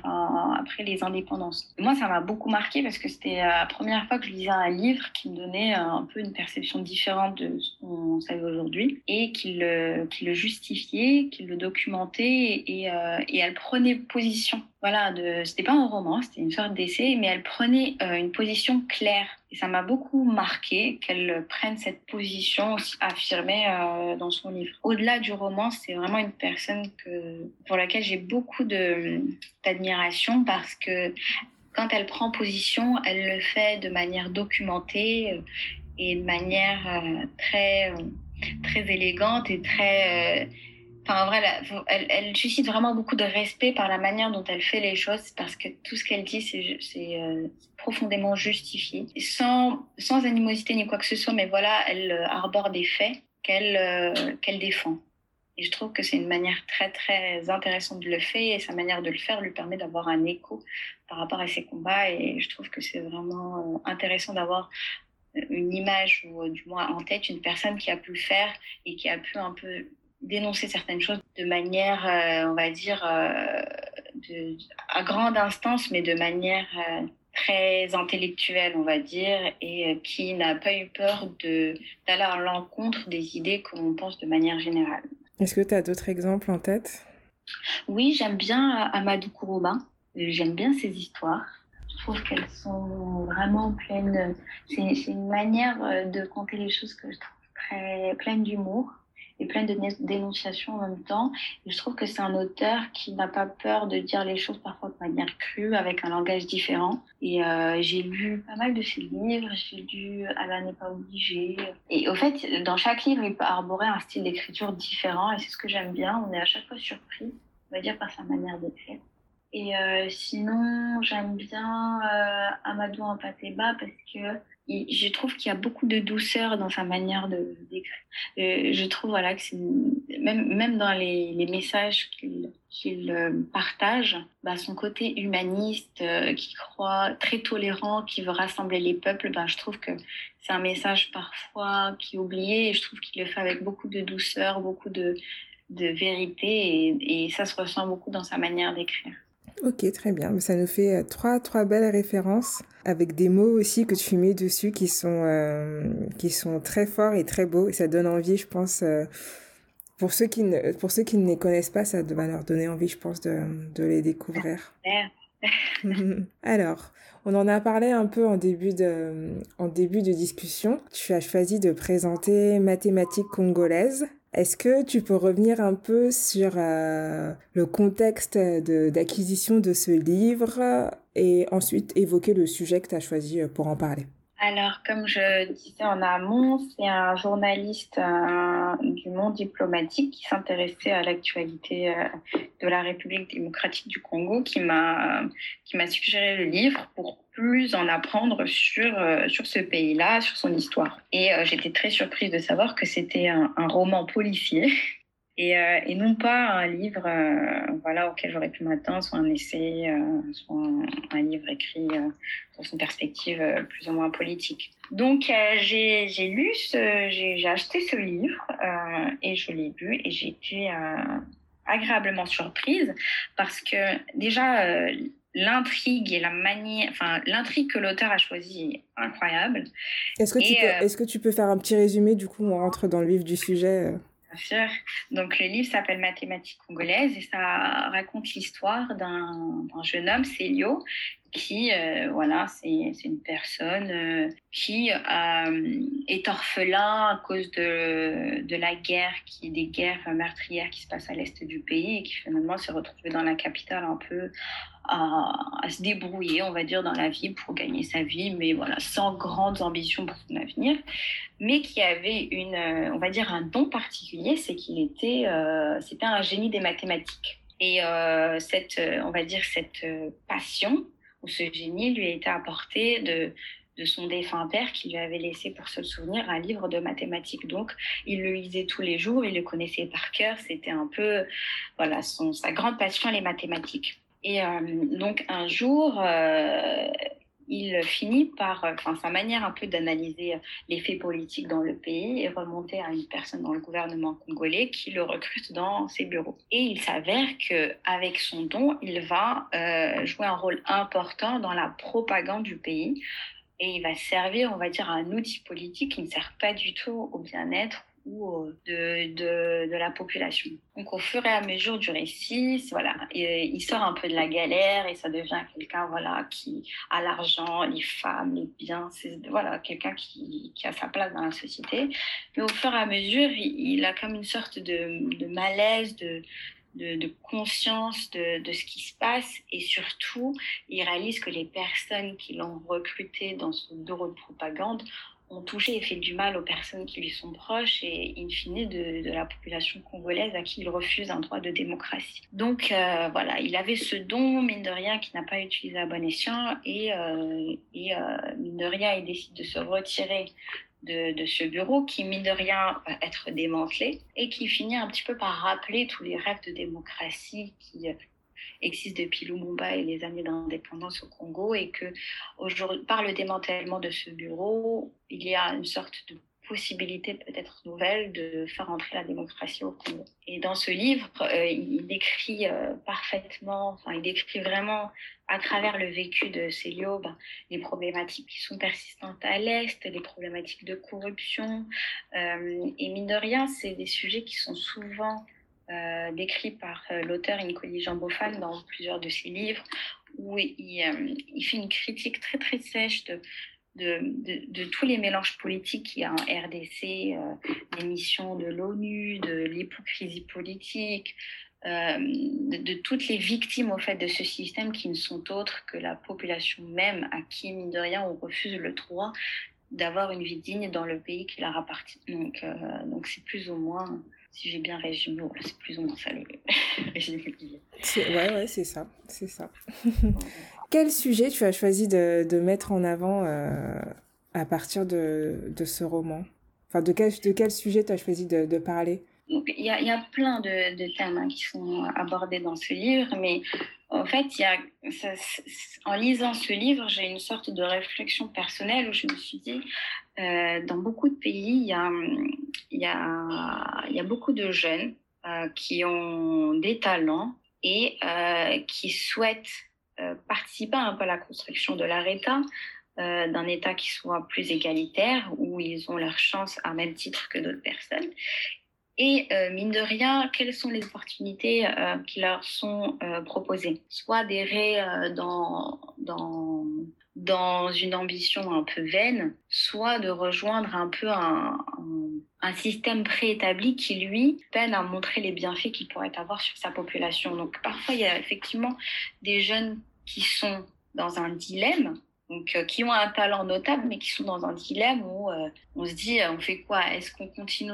après les indépendances. moi, ça m'a beaucoup marqué parce que c'était la première fois que je lisais un livre qui me donnait un peu une perception différente de ce qu'on savait aujourd'hui et qui le, justifiait, qui le documentait euh, et elle prenait position. Voilà, de, c'était pas un roman, c'était une sorte d'essai, mais elle prenait une position claire et ça m'a beaucoup marqué qu'elle prenne cette position affirmée euh, dans son livre. Au-delà du roman, c'est vraiment une personne que, pour laquelle j'ai beaucoup de, d'admiration parce que quand elle prend position, elle le fait de manière documentée euh, et de manière euh, très, très élégante et très Enfin, en vrai, elle, suscite vraiment beaucoup de respect par la manière dont elle fait les choses, parce que tout ce qu'elle dit, c'est euh, profondément justifié, sans, sans animosité ni quoi que ce soit, mais voilà, elle euh, arbore des faits qu'elle euh, qu'elle défend. Et je trouve que c'est une manière très, très intéressante de le faire, et sa manière de le faire lui permet d'avoir un écho par rapport à ses combats, et je trouve que c'est vraiment intéressant d'avoir une image, ou du moins en tête, une personne qui a pu le faire et qui a pu un peu dénoncer certaines choses de manière, euh, on va dire, euh, de, à grande instance, mais de manière euh, très intellectuelle, on va dire, et qui n'a pas eu peur d'aller à l'encontre des idées qu'on pense de manière générale. Est-ce que tu as d'autres exemples en tête? Oui, j'aime bien Amadou Kourouba. J'aime bien ses histoires. Je trouve qu'elles sont vraiment pleines. C'est une manière de compter les choses que je trouve très pleine d'humour et plein de dénonciations en même temps. Je trouve que c'est un auteur qui n'a pas peur de dire les choses parfois de manière crue, avec un langage différent. Et euh, j'ai lu pas mal de ses livres, j'ai lu Alain n'est pas obligé. Et au fait, dans chaque livre, il peut arborer un style d'écriture différent, et c'est ce que j'aime bien. On est à chaque fois surpris on va dire par sa manière d'écrire. Et euh, sinon, j'aime bien euh, Amadou Ampateba parce que je trouve qu'il y a beaucoup de douceur dans sa manière de d'écrire. Euh, je trouve voilà que c'est même même dans les, messages qu'il euh, partage, bah, son côté humaniste, euh, qui croit très tolérant, qui veut rassembler les peuples, bah, je trouve que c'est un message parfois qui est oublié je trouve qu'il le fait avec beaucoup de douceur, beaucoup de vérité et ça se ressent beaucoup dans sa manière d'écrire. Ok, très bien. Ça nous fait euh, trois, trois belles références avec des mots aussi que tu mets dessus qui sont, euh, qui sont très forts et très beaux. Et ça donne envie, je pense, euh, pour, ceux qui ne, pour ceux qui ne les connaissent pas, ça va leur donner envie, je pense, de, de les découvrir. <laughs> Alors, on en a parlé un peu en début, de, en début de discussion. Tu as choisi de présenter mathématiques congolaises. Est-ce que tu peux revenir un peu sur euh, le contexte d'acquisition de, ce livre et ensuite évoquer le sujet que tu as choisi euh, pour en parler? Alors, comme je disais en amont, c'est un journaliste euh, du monde diplomatique qui s'intéressait à l'actualité euh, de la République démocratique du Congo qui m'a suggéré le livre pour plus en apprendre sur euh, sur ce pays-là, sur son histoire. Et j'étais très surprise de savoir que c'était un roman policier <laughs> et, euh, et, non pas un livre euh, voilà, auquel j'aurais pu m'attendre, soit un essai, euh, soit un, un, livre écrit dans une perspective plus ou moins politique. Donc j'ai lu, j'ai acheté ce livre et je l'ai lu et j'ai été agréablement surprise parce que déjà l'intrigue et la manière, enfin l'intrigue que l'auteur a choisie est incroyable. Est-ce que, tu peux, est-ce que tu peux faire un petit résumé du coup on rentre dans le vif du sujet Bien sûr. Donc le livre s'appelle Mathématiques congolaises et ça raconte l'histoire d'un jeune homme, Célio, qui, euh, voilà, c'est une personne euh, qui euh, est orphelin à cause de, la guerre, qui des guerres meurtrières qui se passent à l'est du pays et qui finalement s'est retrouvé dans la capitale un peu à, se débrouiller, on va dire, dans la vie pour gagner sa vie, mais voilà, sans grandes ambitions pour son avenir, mais qui avait une, on va dire, un don particulier, c'est qu'il était, c'était un génie des mathématiques. Et cette, on va dire, cette passion où ce génie lui a été apporté de, de son défunt père qui lui avait laissé pour seul souvenir un livre de mathématiques. Donc, il le lisait tous les jours, il le connaissait par cœur. C'était un peu, voilà, son, sa grande passion, les mathématiques. Et euh, donc, un jour, euh, il finit par, enfin, sa manière un peu d'analyser les faits politiques dans le pays est remonter à une personne dans le gouvernement congolais qui le recrute dans ses bureaux. Et il s'avère que avec son don, il va euh, jouer un rôle important dans la propagande du pays et il va servir, on va dire, un outil politique qui ne sert pas du tout au bien-être ou de, de, de, la population. Donc au fur et à mesure du récit, voilà, il sort un peu de la galère et ça devient quelqu'un voilà qui a l'argent, les femmes, les biens, voilà quelqu'un qui, qui, a sa place dans la société. Mais au fur et à mesure, il, a comme une sorte de, de malaise, de, de, de, conscience de, de, ce qui se passe et surtout, il réalise que les personnes qui l'ont recruté dans ce bureau de propagande ont touché et fait du mal aux personnes qui lui sont proches et in fine de, la population congolaise à qui il refuse un droit de démocratie. Donc euh, voilà, il avait ce don, mine de rien, qui n'a pas utilisé à bon escient et, euh, euh, mine de rien, il décide de se retirer de, de, ce bureau qui, mine de rien, va être démantelé et qui finit un petit peu par rappeler tous les rêves de démocratie qui existe depuis Lumumba et les années d'indépendance au Congo et que par le démantèlement de ce bureau, il y a une sorte de possibilité peut-être nouvelle de faire entrer la démocratie au Congo. Et dans ce livre, euh, il décrit euh, parfaitement, enfin il décrit vraiment à travers le vécu de Célio ben, les problématiques qui sont persistantes à l'Est, les problématiques de corruption. Euh, et mine de rien, c'est des sujets qui sont souvent euh, décrit par euh, l'auteur Nicoli Jambofan dans plusieurs de ses livres, où il, euh, fait une critique très très sèche de, tous les mélanges politiques qu'il y a en RDC, des missions de l'ONU, de l'hypocrisie politique, de, de, toutes les victimes au fait de ce système qui ne sont autres que la population même à qui, mine de rien, on refuse le droit d'avoir une vie digne dans le pays qui leur appartient. Donc, donc c'est plus ou moins si j'ai bien résumé, c'est plus ou moins ça le <laughs> résumé. Ouais, ouais, c'est ça, c'est ça. <laughs> Quel sujet tu as choisi de, de mettre en avant euh, à partir de, de, ce roman? Enfin, de quel, de quel sujet tu as choisi de, de parler? Il y, a, y, a plein de, de thèmes hein, qui sont abordés dans ce livre, mais en fait, y a, ça, en lisant ce livre, j'ai une sorte de réflexion personnelle où je me suis dit, euh, dans beaucoup de pays, il y a, beaucoup de jeunes euh, qui ont des talents et euh, qui souhaitent participer à la construction de leur État, d'un État qui soit plus égalitaire, où ils ont leur chance à même titre que d'autres personnes. Et mine de rien, quelles sont les opportunités qui leur sont proposées? Soit d'errer dans, dans, dans une ambition un peu vaine, soit de rejoindre un peu un, un, système préétabli qui, lui, peine à montrer les bienfaits qu'il pourrait avoir sur sa population. Donc parfois, il y a effectivement des jeunes qui sont dans un dilemme donc euh, qui ont un talent notable, mais qui sont dans un dilemme où euh, on se dit, euh, on fait quoi? Est-ce qu'on continue,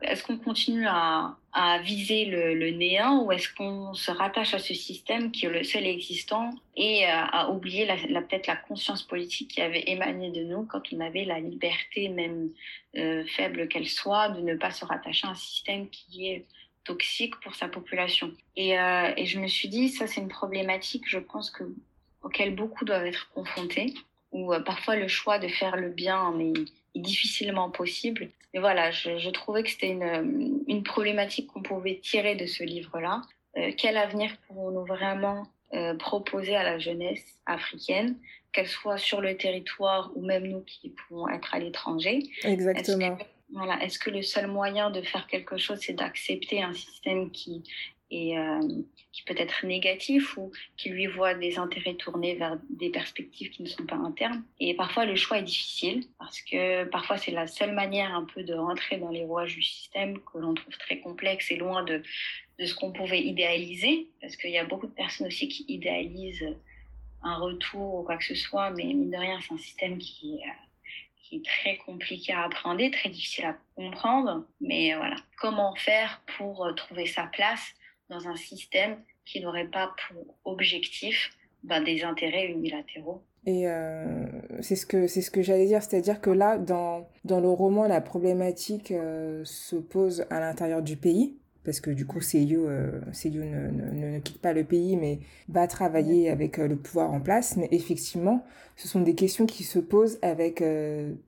est-ce qu'on continue à, viser le, néant ou est-ce qu'on se rattache à ce système qui est le seul existant et à oublier peut-être la conscience politique qui avait émané de nous quand on avait la liberté, même faible qu'elle soit, de ne pas se rattacher à un système qui est toxique pour sa population. Et je me suis dit, ça c'est une problématique, je pense que auxquels beaucoup doivent être confrontés, où euh, parfois le choix de faire le bien est, difficilement possible. Mais voilà, je, trouvais que c'était une, euh, une, problématique qu'on pouvait tirer de ce livre-là. Euh, quel avenir pourrons-nous vraiment proposer à la jeunesse africaine, qu'elle soit sur le territoire ou même nous qui pouvons être à l'étranger? Exactement. voilà, est-ce que le seul moyen de faire quelque chose, c'est d'accepter un système qui et euh, qui peut être négatif ou qui lui voit des intérêts tournés vers des perspectives qui ne sont pas internes. Et parfois, le choix est difficile parce que parfois, c'est la seule manière un peu de rentrer dans les rouages du système que l'on trouve très complexe et loin de, de ce qu'on pouvait idéaliser parce qu'il y a beaucoup de personnes aussi qui idéalisent un retour ou quoi que ce soit, mais mine de rien, c'est un système qui est qui est très compliqué à appréhender, très difficile à comprendre. Mais voilà, comment faire pour trouver sa place dans un système qui n'aurait pas pour objectif ben, des intérêts unilatéraux. Et euh, c'est ce que c'est ce que j'allais dire, c'est-à-dire que là, dans dans le roman, la problématique euh, se pose à l'intérieur du pays, parce que du coup, Seiyu, euh, ne, ne, ne, quitte pas le pays, mais va travailler avec euh, le pouvoir en place. Mais effectivement, ce sont des questions qui se posent avec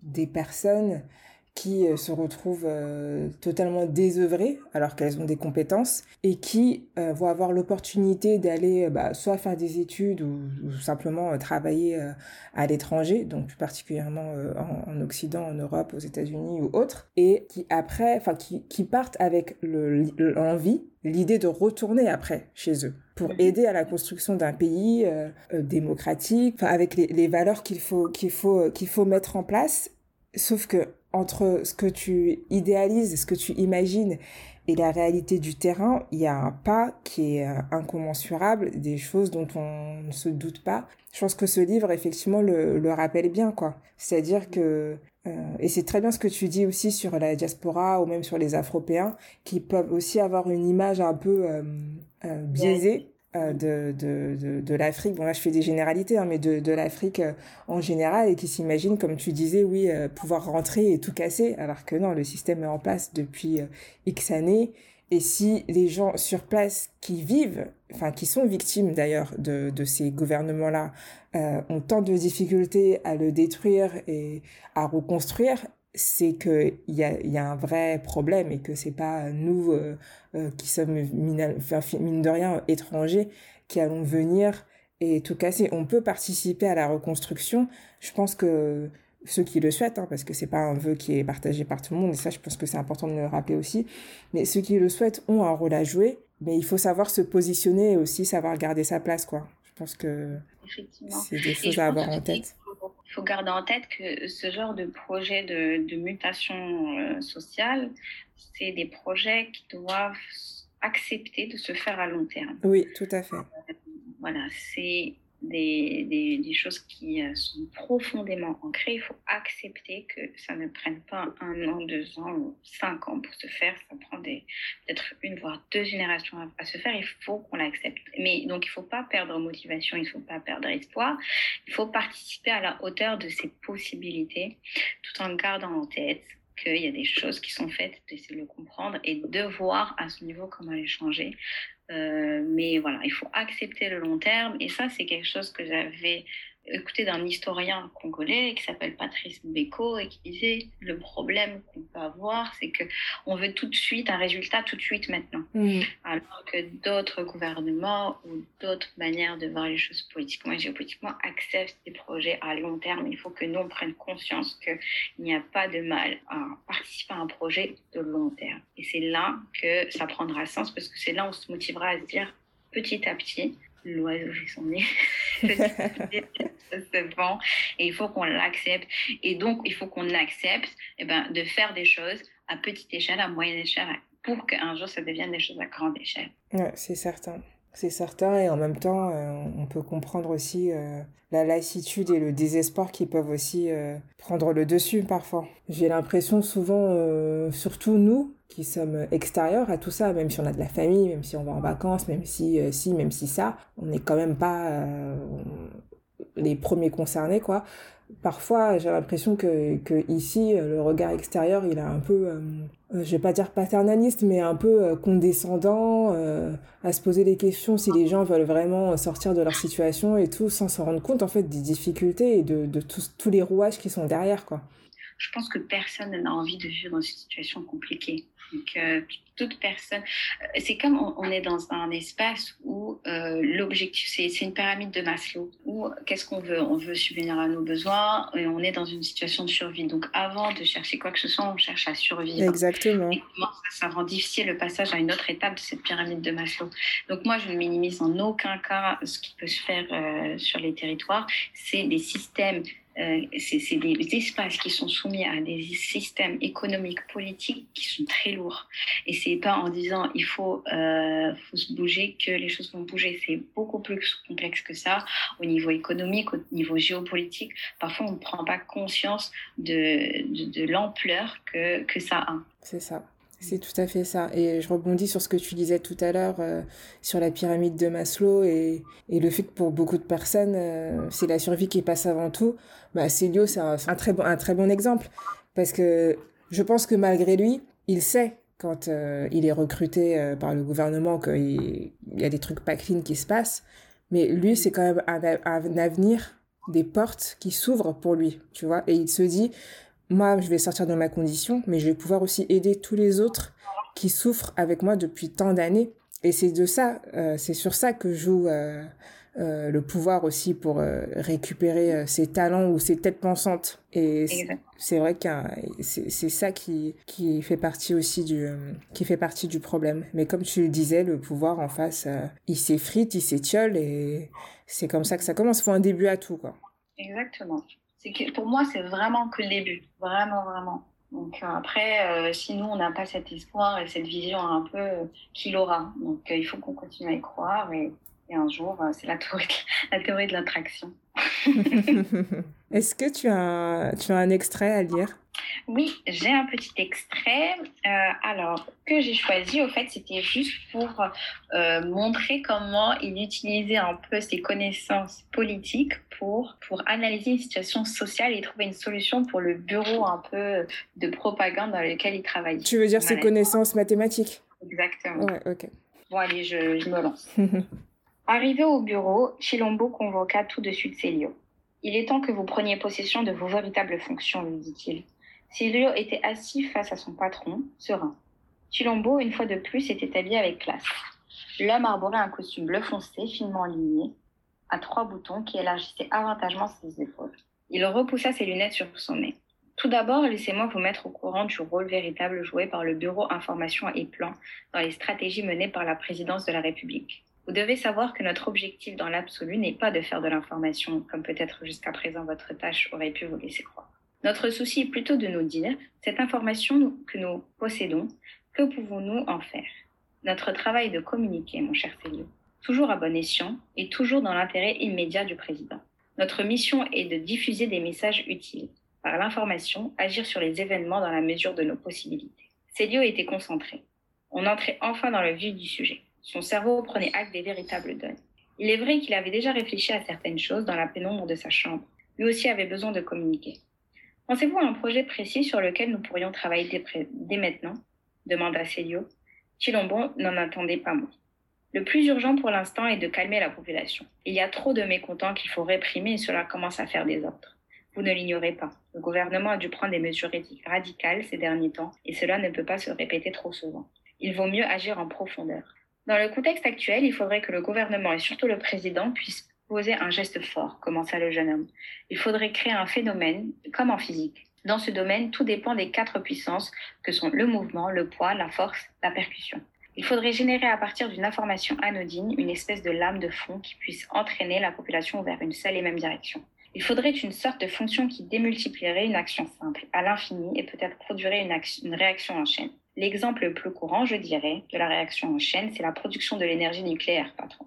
des personnes qui euh, se retrouvent euh, totalement désœuvrées alors qu'elles ont des compétences et qui euh, vont avoir l'opportunité d'aller bah, soit faire des études ou, simplement travailler à l'étranger, donc plus particulièrement en, Occident, en Europe, aux États-Unis ou autres, et qui après, enfin qui, qui partent avec l'envie, l'idée de retourner après chez eux pour aider à la construction d'un pays démocratique, avec les, les valeurs qu'il faut qu'il faut qu'il faut mettre en place. Sauf que entre ce que tu idéalises, ce que tu imagines et la réalité du terrain, il y a un pas qui est euh, incommensurable, des choses dont on ne se doute pas. Je pense que ce livre, effectivement, le, le rappelle bien, quoi. C'est-à-dire que, euh, et c'est très bien ce que tu dis aussi sur la diaspora ou même sur les Afropéens, qui peuvent aussi avoir une image un peu euh, biaisée. Euh, de, de, de, l'Afrique, bon là je fais des généralités, hein, mais de, de l'Afrique euh, en général, et qui s'imaginent, comme tu disais, oui, euh, pouvoir rentrer et tout casser, alors que non, le système est en place depuis X années, et si les gens sur place qui vivent, enfin qui sont victimes d'ailleurs de, de ces gouvernements-là, ont tant de difficultés à le détruire et à reconstruire, c'est qu'il y a, y a un vrai problème et que c'est pas nous euh, euh, qui sommes mine, mine, de rien étrangers qui allons venir et tout casser. On peut participer à la reconstruction. Je pense que ceux qui le souhaitent, hein, parce que c'est pas un vœu qui est partagé par tout le monde, et ça je pense que c'est important de le rappeler aussi, mais ceux qui le souhaitent ont un rôle à jouer, mais il faut savoir se positionner et aussi savoir garder sa place, quoi. Je pense que c'est des choses à avoir en tête il faut garder en tête que ce genre de projet de, de mutation euh, sociale, c'est des projets qui doivent accepter de se faire à long terme. Oui, tout à fait. Voilà, c'est des, des, choses qui euh, sont profondément ancrées, il faut accepter que ça ne prenne pas un an, deux ans ou cinq ans pour se faire. Ça prend peut-être une voire deux générations à, à, se faire. Il faut qu'on l'accepte. Mais donc, il ne faut pas perdre motivation, il ne faut pas perdre espoir. Il faut participer à la hauteur de ses possibilités tout en gardant en tête qu'il y a des choses qui sont faites, d'essayer de le comprendre et de voir à ce niveau comment les changer. Euh, mais voilà, il faut accepter le long terme. Et ça, c'est quelque chose que j'avais écouté d'un historien congolais qui s'appelle Patrice Beko et qui disait le problème qu'on peut avoir, c'est que on veut tout de suite un résultat tout de suite maintenant, mmh. alors que d'autres gouvernements ou d'autres manières de voir les choses politiquement et géopolitiquement acceptent des projets à long terme. Il faut que nous on prenne conscience qu'il n'y a pas de mal à participer à un projet de long terme. Et c'est là que ça prendra sens parce que c'est là où on se motivera à se dire petit à petit l'oiseau fait son nez. se vend et il faut qu'on l'accepte. Et donc, il faut qu'on accepte eh ben, de faire des choses à petite échelle, à moyenne échelle, pour qu'un jour ça devienne des choses à grande échelle. Ouais, c'est certain. C'est certain, et en même temps, euh, on peut comprendre aussi euh, la lassitude et le désespoir qui peuvent aussi euh, prendre le dessus parfois. J'ai l'impression souvent, surtout nous, qui sommes extérieurs à tout ça, même si on a de la famille, même si on va en vacances, même si si, même si ça, on n'est quand même pas les premiers concernés, quoi. Parfois, j'ai l'impression que, que ici, le regard extérieur, il est un peu, euh, je vais pas dire paternaliste, mais un peu euh, condescendant, euh, à se poser des questions si les gens veulent vraiment sortir de leur situation et tout, sans se rendre compte, en fait, des difficultés et de, de tous, tous les rouages qui sont derrière, quoi. Je pense que personne n'a envie de vivre dans une situation compliquée. Donc, euh, toute personne, euh, c'est comme on, est dans un espace où euh, l'objectif, c'est une pyramide de Maslow, où qu'est-ce qu'on veut? On veut subvenir à nos besoins et on est dans une situation de survie. Donc, avant de chercher quoi que ce soit, on cherche à survivre. Exactement. Et ça, ça, rend difficile le passage à une autre étape de cette pyramide de Maslow? Donc, moi, je ne minimise en aucun cas ce qui peut se faire euh, sur les territoires. C'est des systèmes euh, c'est des espaces qui sont soumis à des systèmes économiques, politiques qui sont très lourds. Et c'est pas en disant il faut, euh, faut se bouger que les choses vont bouger. C'est beaucoup plus complexe que ça au niveau économique, au niveau géopolitique. Parfois, on ne prend pas conscience de, de, l'ampleur que, que ça a. C'est ça. C'est tout à fait ça. Et je rebondis sur ce que tu disais tout à l'heure euh, sur la pyramide de Maslow et, et, le fait que pour beaucoup de personnes, euh, c'est la survie qui passe avant tout. Bah, Célio, c'est un, très bon, un très bon exemple. Parce que je pense que malgré lui, il sait quand euh, il est recruté par le gouvernement qu'il y a des trucs pas clean qui se passent. Mais lui, c'est quand même un, un avenir, des portes qui s'ouvrent pour lui, tu vois. Et il se dit, moi, je vais sortir de ma condition, mais je vais pouvoir aussi aider tous les autres qui souffrent avec moi depuis tant d'années. Et c'est de ça, euh, c'est sur ça que joue euh, euh, le pouvoir aussi pour récupérer ses talents ou ses têtes pensantes. Et c'est vrai que c'est ça qui, qui fait partie aussi du, qui fait partie du problème. Mais comme tu le disais, le pouvoir en face, il s'effrite, il s'étiole et c'est comme ça que ça commence. Il faut un début à tout, quoi. Exactement c'est que pour moi, c'est vraiment que le début. Vraiment, vraiment. Donc euh, après, euh, si nous, on n'a pas cet espoir et cette vision un peu euh, qu'il aura. Donc il faut qu'on continue à y croire et, et un jour, c'est la théorie, la théorie de l'attraction. <laughs> Est-ce que tu as, tu as un extrait à lire? Oui, j'ai un petit extrait. Euh, alors, que j'ai choisi, au fait, c'était juste pour euh, montrer comment il utilisait un peu ses connaissances politiques pour, pour analyser une situation sociale et trouver une solution pour le bureau un peu de propagande dans lequel il travaille. Tu veux dire ses connaissances mathématiques? Exactement. Ouais, ok. Bon, allez, je, je me lance. <laughs> Arrivé au bureau, Chilombo convoqua tout de suite Célio. Il est temps que vous preniez possession de vos véritables fonctions, lui dit-il. Silvio était assis face à son patron, serein. Chilombo, une fois de plus, était habillé avec classe. L'homme arborait un costume bleu foncé, finement aligné, à trois boutons qui élargissaient avantageusement ses épaules. Il repoussa ses lunettes sur son nez. Tout d'abord, laissez-moi vous mettre au courant du rôle véritable joué par le Bureau Information et Plan dans les stratégies menées par la présidence de la République. Vous devez savoir que notre objectif dans l'absolu n'est pas de faire de l'information, comme peut-être jusqu'à présent votre tâche aurait pu vous laisser croire. Notre souci est plutôt de nous dire, cette information que nous possédons, que pouvons-nous en faire? Notre travail est de communiquer, mon cher Célio. toujours à bon escient et toujours dans l'intérêt immédiat du président. Notre mission est de diffuser des messages utiles. Par l'information, agir sur les événements dans la mesure de nos possibilités. Célio était concentré. On entrait enfin dans le vif du sujet. Son cerveau prenait acte des véritables données. Il est vrai qu'il avait déjà réfléchi à certaines choses dans la pénombre de sa chambre. Lui aussi avait besoin de communiquer. Pensez-vous à un projet précis sur lequel nous pourrions travailler dès, maintenant? demanda Célio. Chilombon n'en attendait pas moins. Le plus urgent pour l'instant est de calmer la population. Il y a trop de mécontents qu'il faut réprimer et cela commence à faire des ordres. Vous ne l'ignorez pas. Le gouvernement a dû prendre des mesures radicales ces derniers temps et cela ne peut pas se répéter trop souvent. Il vaut mieux agir en profondeur. Dans le contexte actuel, il faudrait que le gouvernement et surtout le président puissent poser un geste fort, commença le jeune homme. Il faudrait créer un phénomène, comme en physique. Dans ce domaine, tout dépend des quatre puissances que sont le mouvement, le poids, la force, la percussion. Il faudrait générer à partir d'une information anodine une espèce de lame de fond qui puisse entraîner la population vers une seule et même direction. Il faudrait une sorte de fonction qui démultiplierait une action simple à l'infini et peut-être produirait une, une réaction en chaîne. L'exemple le plus courant, je dirais, de la réaction en chaîne, c'est la production de l'énergie nucléaire, patron.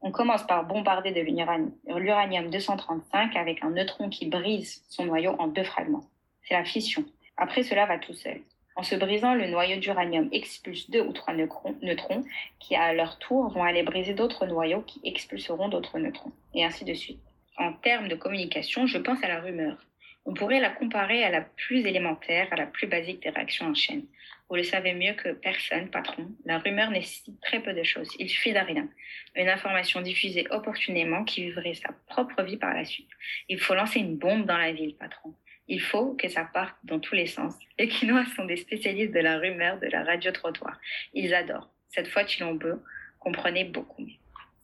On commence par bombarder de l'uranium 235 avec un neutron qui brise son noyau en deux fragments. C'est la fission. Après, cela va tout seul. En se brisant, le noyau d'uranium expulse deux ou trois neutrons qui, à leur tour, vont aller briser d'autres noyaux qui expulseront d'autres neutrons, et ainsi de suite. En termes de communication, je pense à la rumeur. On pourrait la comparer à la plus élémentaire, à la plus basique des réactions en chaîne. Vous le savez mieux que personne, patron, la rumeur nécessite très peu de choses. Il suffit de rien. Une information diffusée opportunément qui vivrait sa propre vie par la suite. Il faut lancer une bombe dans la ville, patron. Il faut que ça parte dans tous les sens. Les Quinois sont des spécialistes de la rumeur, de la radio-trottoir. Ils adorent. Cette fois, Chilombo comprenez beaucoup mieux.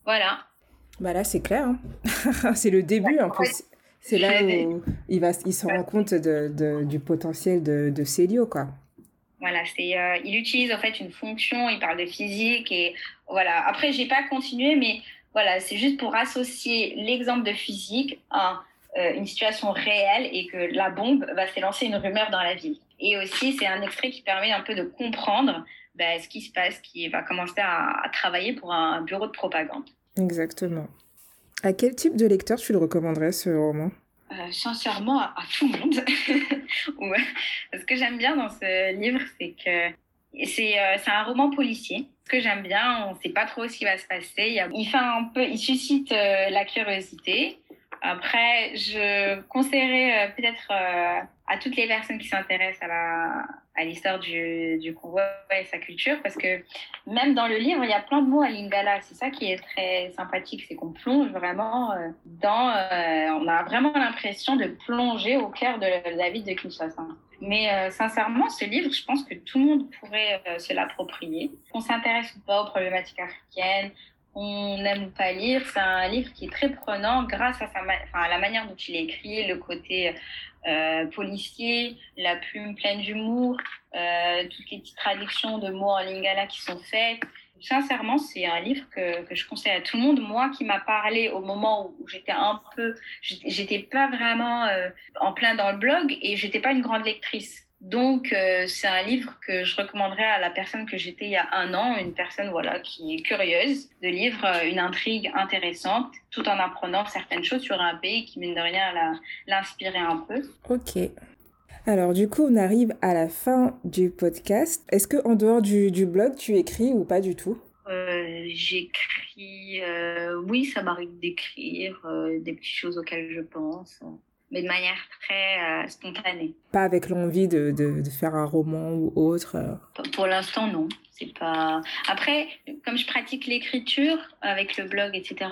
Voilà. Bah là, c'est clair. Hein. <laughs> c'est le début, en plus. C'est là où il, va, il se rend compte de, du potentiel de, de Célio, quoi. Voilà, c'est, euh, il utilise en fait une fonction, il parle de physique et voilà. Après, j'ai pas continué, mais voilà, c'est juste pour associer l'exemple de physique à euh, une situation réelle et que la bombe va s'élancer une rumeur dans la ville. Et aussi, c'est un extrait qui permet un peu de comprendre ben, ce qui se passe, qui va commencer à, à travailler pour un bureau de propagande. Exactement. À quel type de lecteur tu le recommanderais ce roman? Euh, sincèrement à, tout le monde. <laughs> Ce que j'aime bien dans ce livre, c'est que c'est euh, un roman policier. Ce que j'aime bien, on ne sait pas trop ce qui va se passer. Il, fait un peu, il suscite euh, la curiosité. Après, je conseillerais peut-être à toutes les personnes qui s'intéressent à la à l'histoire du, du convoi et sa culture parce que même dans le livre il y a plein de mots à lingala. C'est ça qui est très sympathique c'est qu'on plonge vraiment euh, dans euh, on a vraiment l'impression de plonger au cœur de la vie de Kinshasa. Mais euh, sincèrement ce livre je pense que tout le monde pourrait se l'approprier. Qu'on s'intéresse ou pas aux problématiques africaines on aime pas lire, c'est un livre qui est très prenant grâce à, sa enfin, à la manière dont il est écrit, le côté euh, policier, la plume pleine d'humour, euh, toutes les petites traductions de mots en lingala qui sont faites. Sincèrement, c'est un livre que, que, je conseille à tout le monde. Moi, qui m'a parlé au moment où j'étais un peu, j'étais pas vraiment euh, en plein dans le blog et j'étais pas une grande lectrice. Donc, euh, c'est un livre que je recommanderais à la personne que j'étais il y a un an, une personne voilà qui est curieuse de lire euh, une intrigue intéressante, tout en apprenant certaines choses sur un pays qui, mine de rien, l'inspirait un peu. Ok. Alors, du coup, on arrive à la fin du podcast. Est-ce que en dehors du, du, blog, tu écris ou pas du tout? Euh, J'écris, oui, ça m'arrive d'écrire des petites choses auxquelles je pense mais de manière très euh, spontanée. Pas avec l'envie de, de, de, faire un roman ou autre euh. Pour l'instant, non. C'est pas. Après, comme je pratique l'écriture avec le blog, etc.,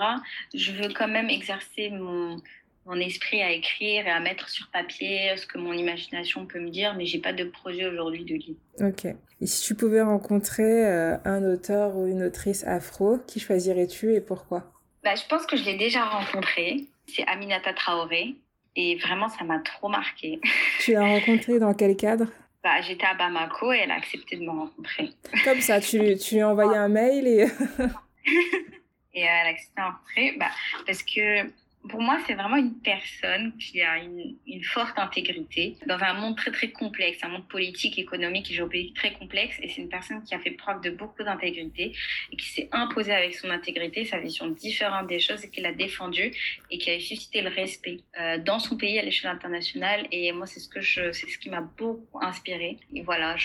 je veux quand même exercer mon, mon esprit à écrire et à mettre sur papier ce que mon imagination peut me dire, mais j'ai pas de projet aujourd'hui de livre. Ok. Et si tu pouvais rencontrer euh, un auteur ou une autrice afro, qui choisirais-tu et pourquoi? Bah, Je pense que je l'ai déjà rencontré. C'est Aminata Traoré. Et vraiment, ça m'a trop marqué. Tu l'as rencontrée dans quel cadre? Bah, J'étais à Bamako et elle a accepté de me rencontrer. Comme ça, tu, tu lui as envoyé un mail et... <laughs> et elle a accepté de me rencontrer bah, parce que pour moi, c'est vraiment une personne qui a une, forte intégrité dans un monde très très complexe, un monde politique, économique et géopolitique très complexe. Et c'est une personne qui a fait preuve de beaucoup d'intégrité et qui s'est imposée avec son intégrité, sa vision différente des choses et qui l'a défendue et qui a suscité le respect euh, dans son pays à l'échelle internationale. Et moi, c'est ce que c'est ce qui m'a beaucoup inspiré. Et voilà,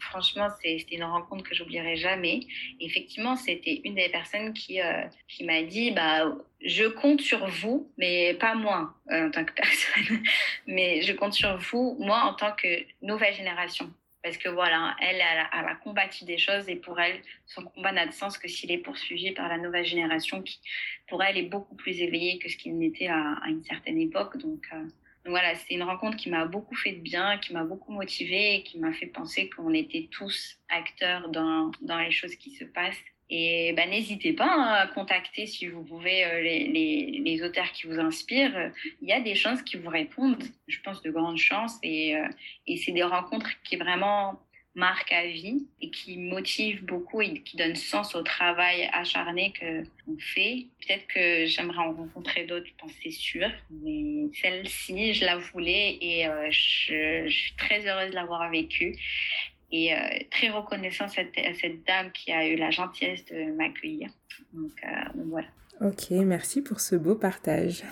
franchement, c'était une rencontre que j'oublierai jamais. Et effectivement, c'était une des personnes qui, euh, qui m'a dit, bah je compte sur vous, mais pas moi euh, en tant que personne, <laughs> mais je compte sur vous, moi en tant que nouvelle génération. Parce que voilà, elle, elle a, combattu des choses et pour elle, son combat n'a de sens que s'il est poursuivi par la nouvelle génération qui, pour elle, est beaucoup plus éveillée que ce qu'il n'était à, une certaine époque. Donc, euh, voilà, c'est une rencontre qui m'a beaucoup fait de bien, qui m'a beaucoup motivée et qui m'a fait penser qu'on était tous acteurs dans, dans les choses qui se passent et bah, n'hésitez pas hein, à contacter si vous pouvez euh, les, auteurs qui vous inspirent. Il y a des chances qui vous répondent, je pense de grandes chances. Et, euh, et c'est des rencontres qui vraiment marquent à vie et qui motivent beaucoup et qui donnent sens au travail acharné qu'on fait. Peut-être que j'aimerais en rencontrer d'autres, je pense c'est sûr. Mais celle-ci, je la voulais et euh, je, suis très heureuse de l'avoir vécue et euh, très reconnaissant à cette, cette, dame qui a eu la gentillesse de m'accueillir. Donc, euh, voilà. Ok, merci pour ce beau partage.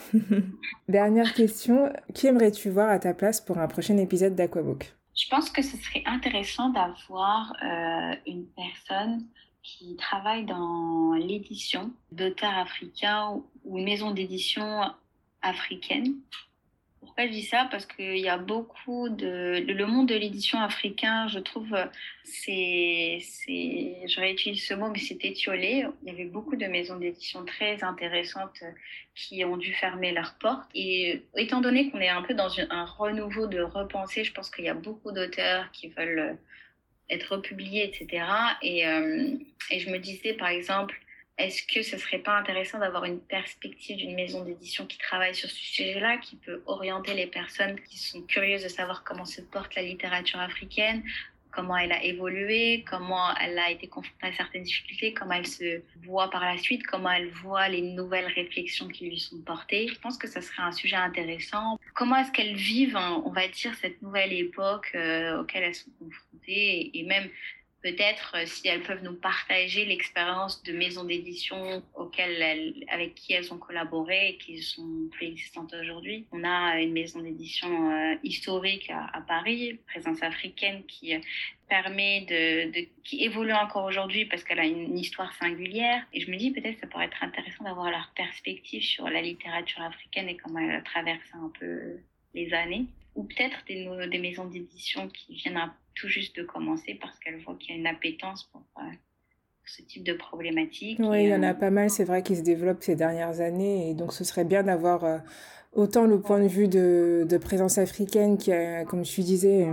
<laughs> Dernière question, qui aimerais-tu voir à ta place pour un prochain épisode d'Aquabook? Je pense que ce serait intéressant d'avoir euh, une personne qui travaille dans l'édition d'auteurs africains ou une maison d'édition africaine pourquoi je dis ça? Parce qu'il y a beaucoup de... Le monde de l'édition africain, je trouve, c'est... Je réutilise ce mot, mais c'est étiolé. Il y avait beaucoup de maisons d'édition très intéressantes qui ont dû fermer leurs portes. Et étant donné qu'on est un peu dans un renouveau de repensée, je pense qu'il y a beaucoup d'auteurs qui veulent être republiés, etc. Et, euh, et je me disais, par exemple, est-ce que ce serait pas intéressant d'avoir une perspective d'une maison d'édition qui travaille sur ce sujet-là, qui peut orienter les personnes qui sont curieuses de savoir comment se porte la littérature africaine, comment elle a évolué, comment elle a été confrontée à certaines difficultés, comment elle se voit par la suite, comment elle voit les nouvelles réflexions qui lui sont portées? Je pense que ce serait un sujet intéressant. Comment est-ce qu'elles vivent, on va dire, cette nouvelle époque euh, auquel elles sont confrontées et même peut-être euh, si elles peuvent nous partager l'expérience de maisons d'édition avec qui elles ont collaboré et qui sont plus existantes aujourd'hui. On a une maison d'édition euh, historique à, Paris, présence africaine, qui euh, permet de, qui évolue encore aujourd'hui parce qu'elle a une, histoire singulière. Et je me dis peut-être ça pourrait être intéressant d'avoir leur perspective sur la littérature africaine et comment elle a traversé un peu les années. Ou peut-être des, des maisons d'édition qui viennent tout juste de commencer parce qu'elle voit qu'il y a une appétence pour, euh, ce type de problématique. Oui, il y en a euh, pas mal, c'est vrai, qui se développent ces dernières années. Et donc, ce serait bien d'avoir euh, autant le point de vue de, de présence africaine, qui a, comme je disais,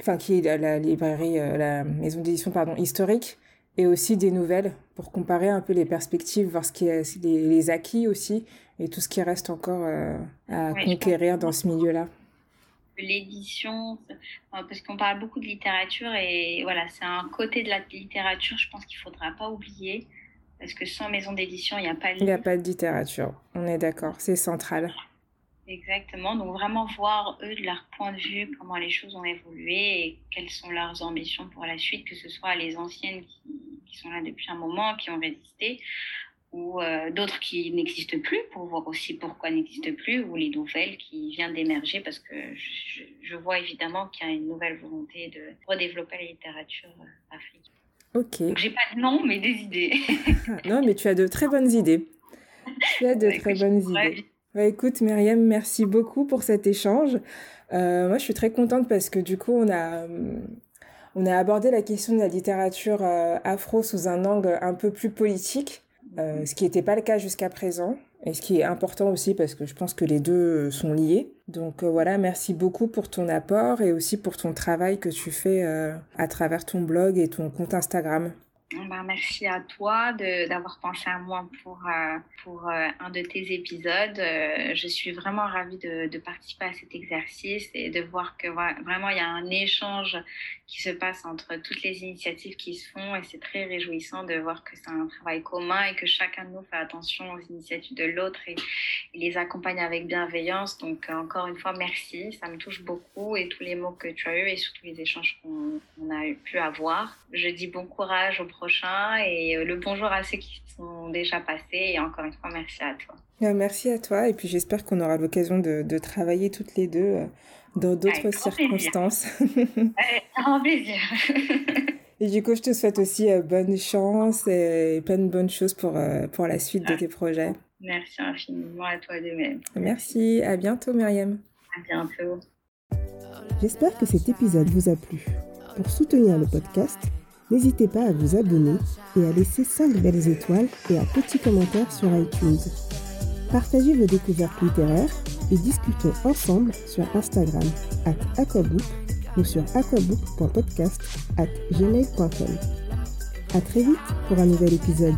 enfin, qui est la librairie, la maison d'édition, pardon, historique, et aussi des nouvelles pour comparer un peu les perspectives, voir ce qui est, les, les acquis aussi, et tout ce qui reste encore à conquérir dans ce milieu-là l'édition, parce qu'on parle beaucoup de littérature et voilà, c'est un côté de la littérature, je pense qu'il ne faudra pas oublier, parce que sans maison d'édition, il n'y a pas de Il n'y a pas de littérature, on est d'accord, c'est central. Exactement, donc vraiment voir eux de leur point de vue comment les choses ont évolué et quelles sont leurs ambitions pour la suite, que ce soit les anciennes qui, qui sont là depuis un moment, qui ont résisté, ou euh, d'autres qui n'existent plus, pour voir aussi pourquoi n'existent plus, ou les nouvelles qui viennent d'émerger, parce que je, je vois évidemment qu'il y a une nouvelle volonté de redévelopper la littérature euh, africaine. Ok. J'ai pas de nom, mais des idées. <laughs> non, mais tu as de très bonnes idées. Tu as de bah, très bonnes idées. Bah, écoute, Myriam, merci beaucoup pour cet échange. Euh, moi, je suis très contente parce que du coup, on a, on a abordé la question de la littérature afro sous un angle un peu plus politique. Euh, ce qui n'était pas le cas jusqu'à présent. Et ce qui est important aussi parce que je pense que les deux sont liés. Donc euh, voilà, merci beaucoup pour ton apport et aussi pour ton travail que tu fais euh, à travers ton blog et ton compte Instagram. Ben, merci à toi d'avoir pensé à moi pour, euh, pour euh, un de tes épisodes. Euh, je suis vraiment ravie de, de, participer à cet exercice et de voir que vraiment il y a un échange qui se passe entre toutes les initiatives qui se font et c'est très réjouissant de voir que c'est un travail commun et que chacun de nous fait attention aux initiatives de l'autre et, les accompagne avec bienveillance. Donc encore une fois, merci, ça me touche beaucoup et tous les mots que tu as eus et surtout les échanges qu'on a pu avoir. Je dis bon courage au prochain et euh, le bonjour à ceux qui sont déjà passés. Et encore une fois, merci à toi. Merci à toi. Et puis j'espère qu'on aura l'occasion de, de, travailler toutes les deux euh, dans d'autres circonstances. <laughs> <laughs> En plaisir. Et du coup, je te souhaite aussi euh, bonne chance et plein de bonnes choses pour, pour la suite de tes projets. Merci infiniment à toi de même. Merci. À bientôt, Myriam. À bientôt. J'espère que cet épisode vous a plu. Pour soutenir le podcast, N'hésitez pas à vous abonner et à laisser 5 belles étoiles et un petit commentaire sur iTunes. Partagez vos découvertes littéraires et discutons ensemble sur Instagram at aquabook ou sur aquabook.podcast at gmail.com. A très vite pour un nouvel épisode.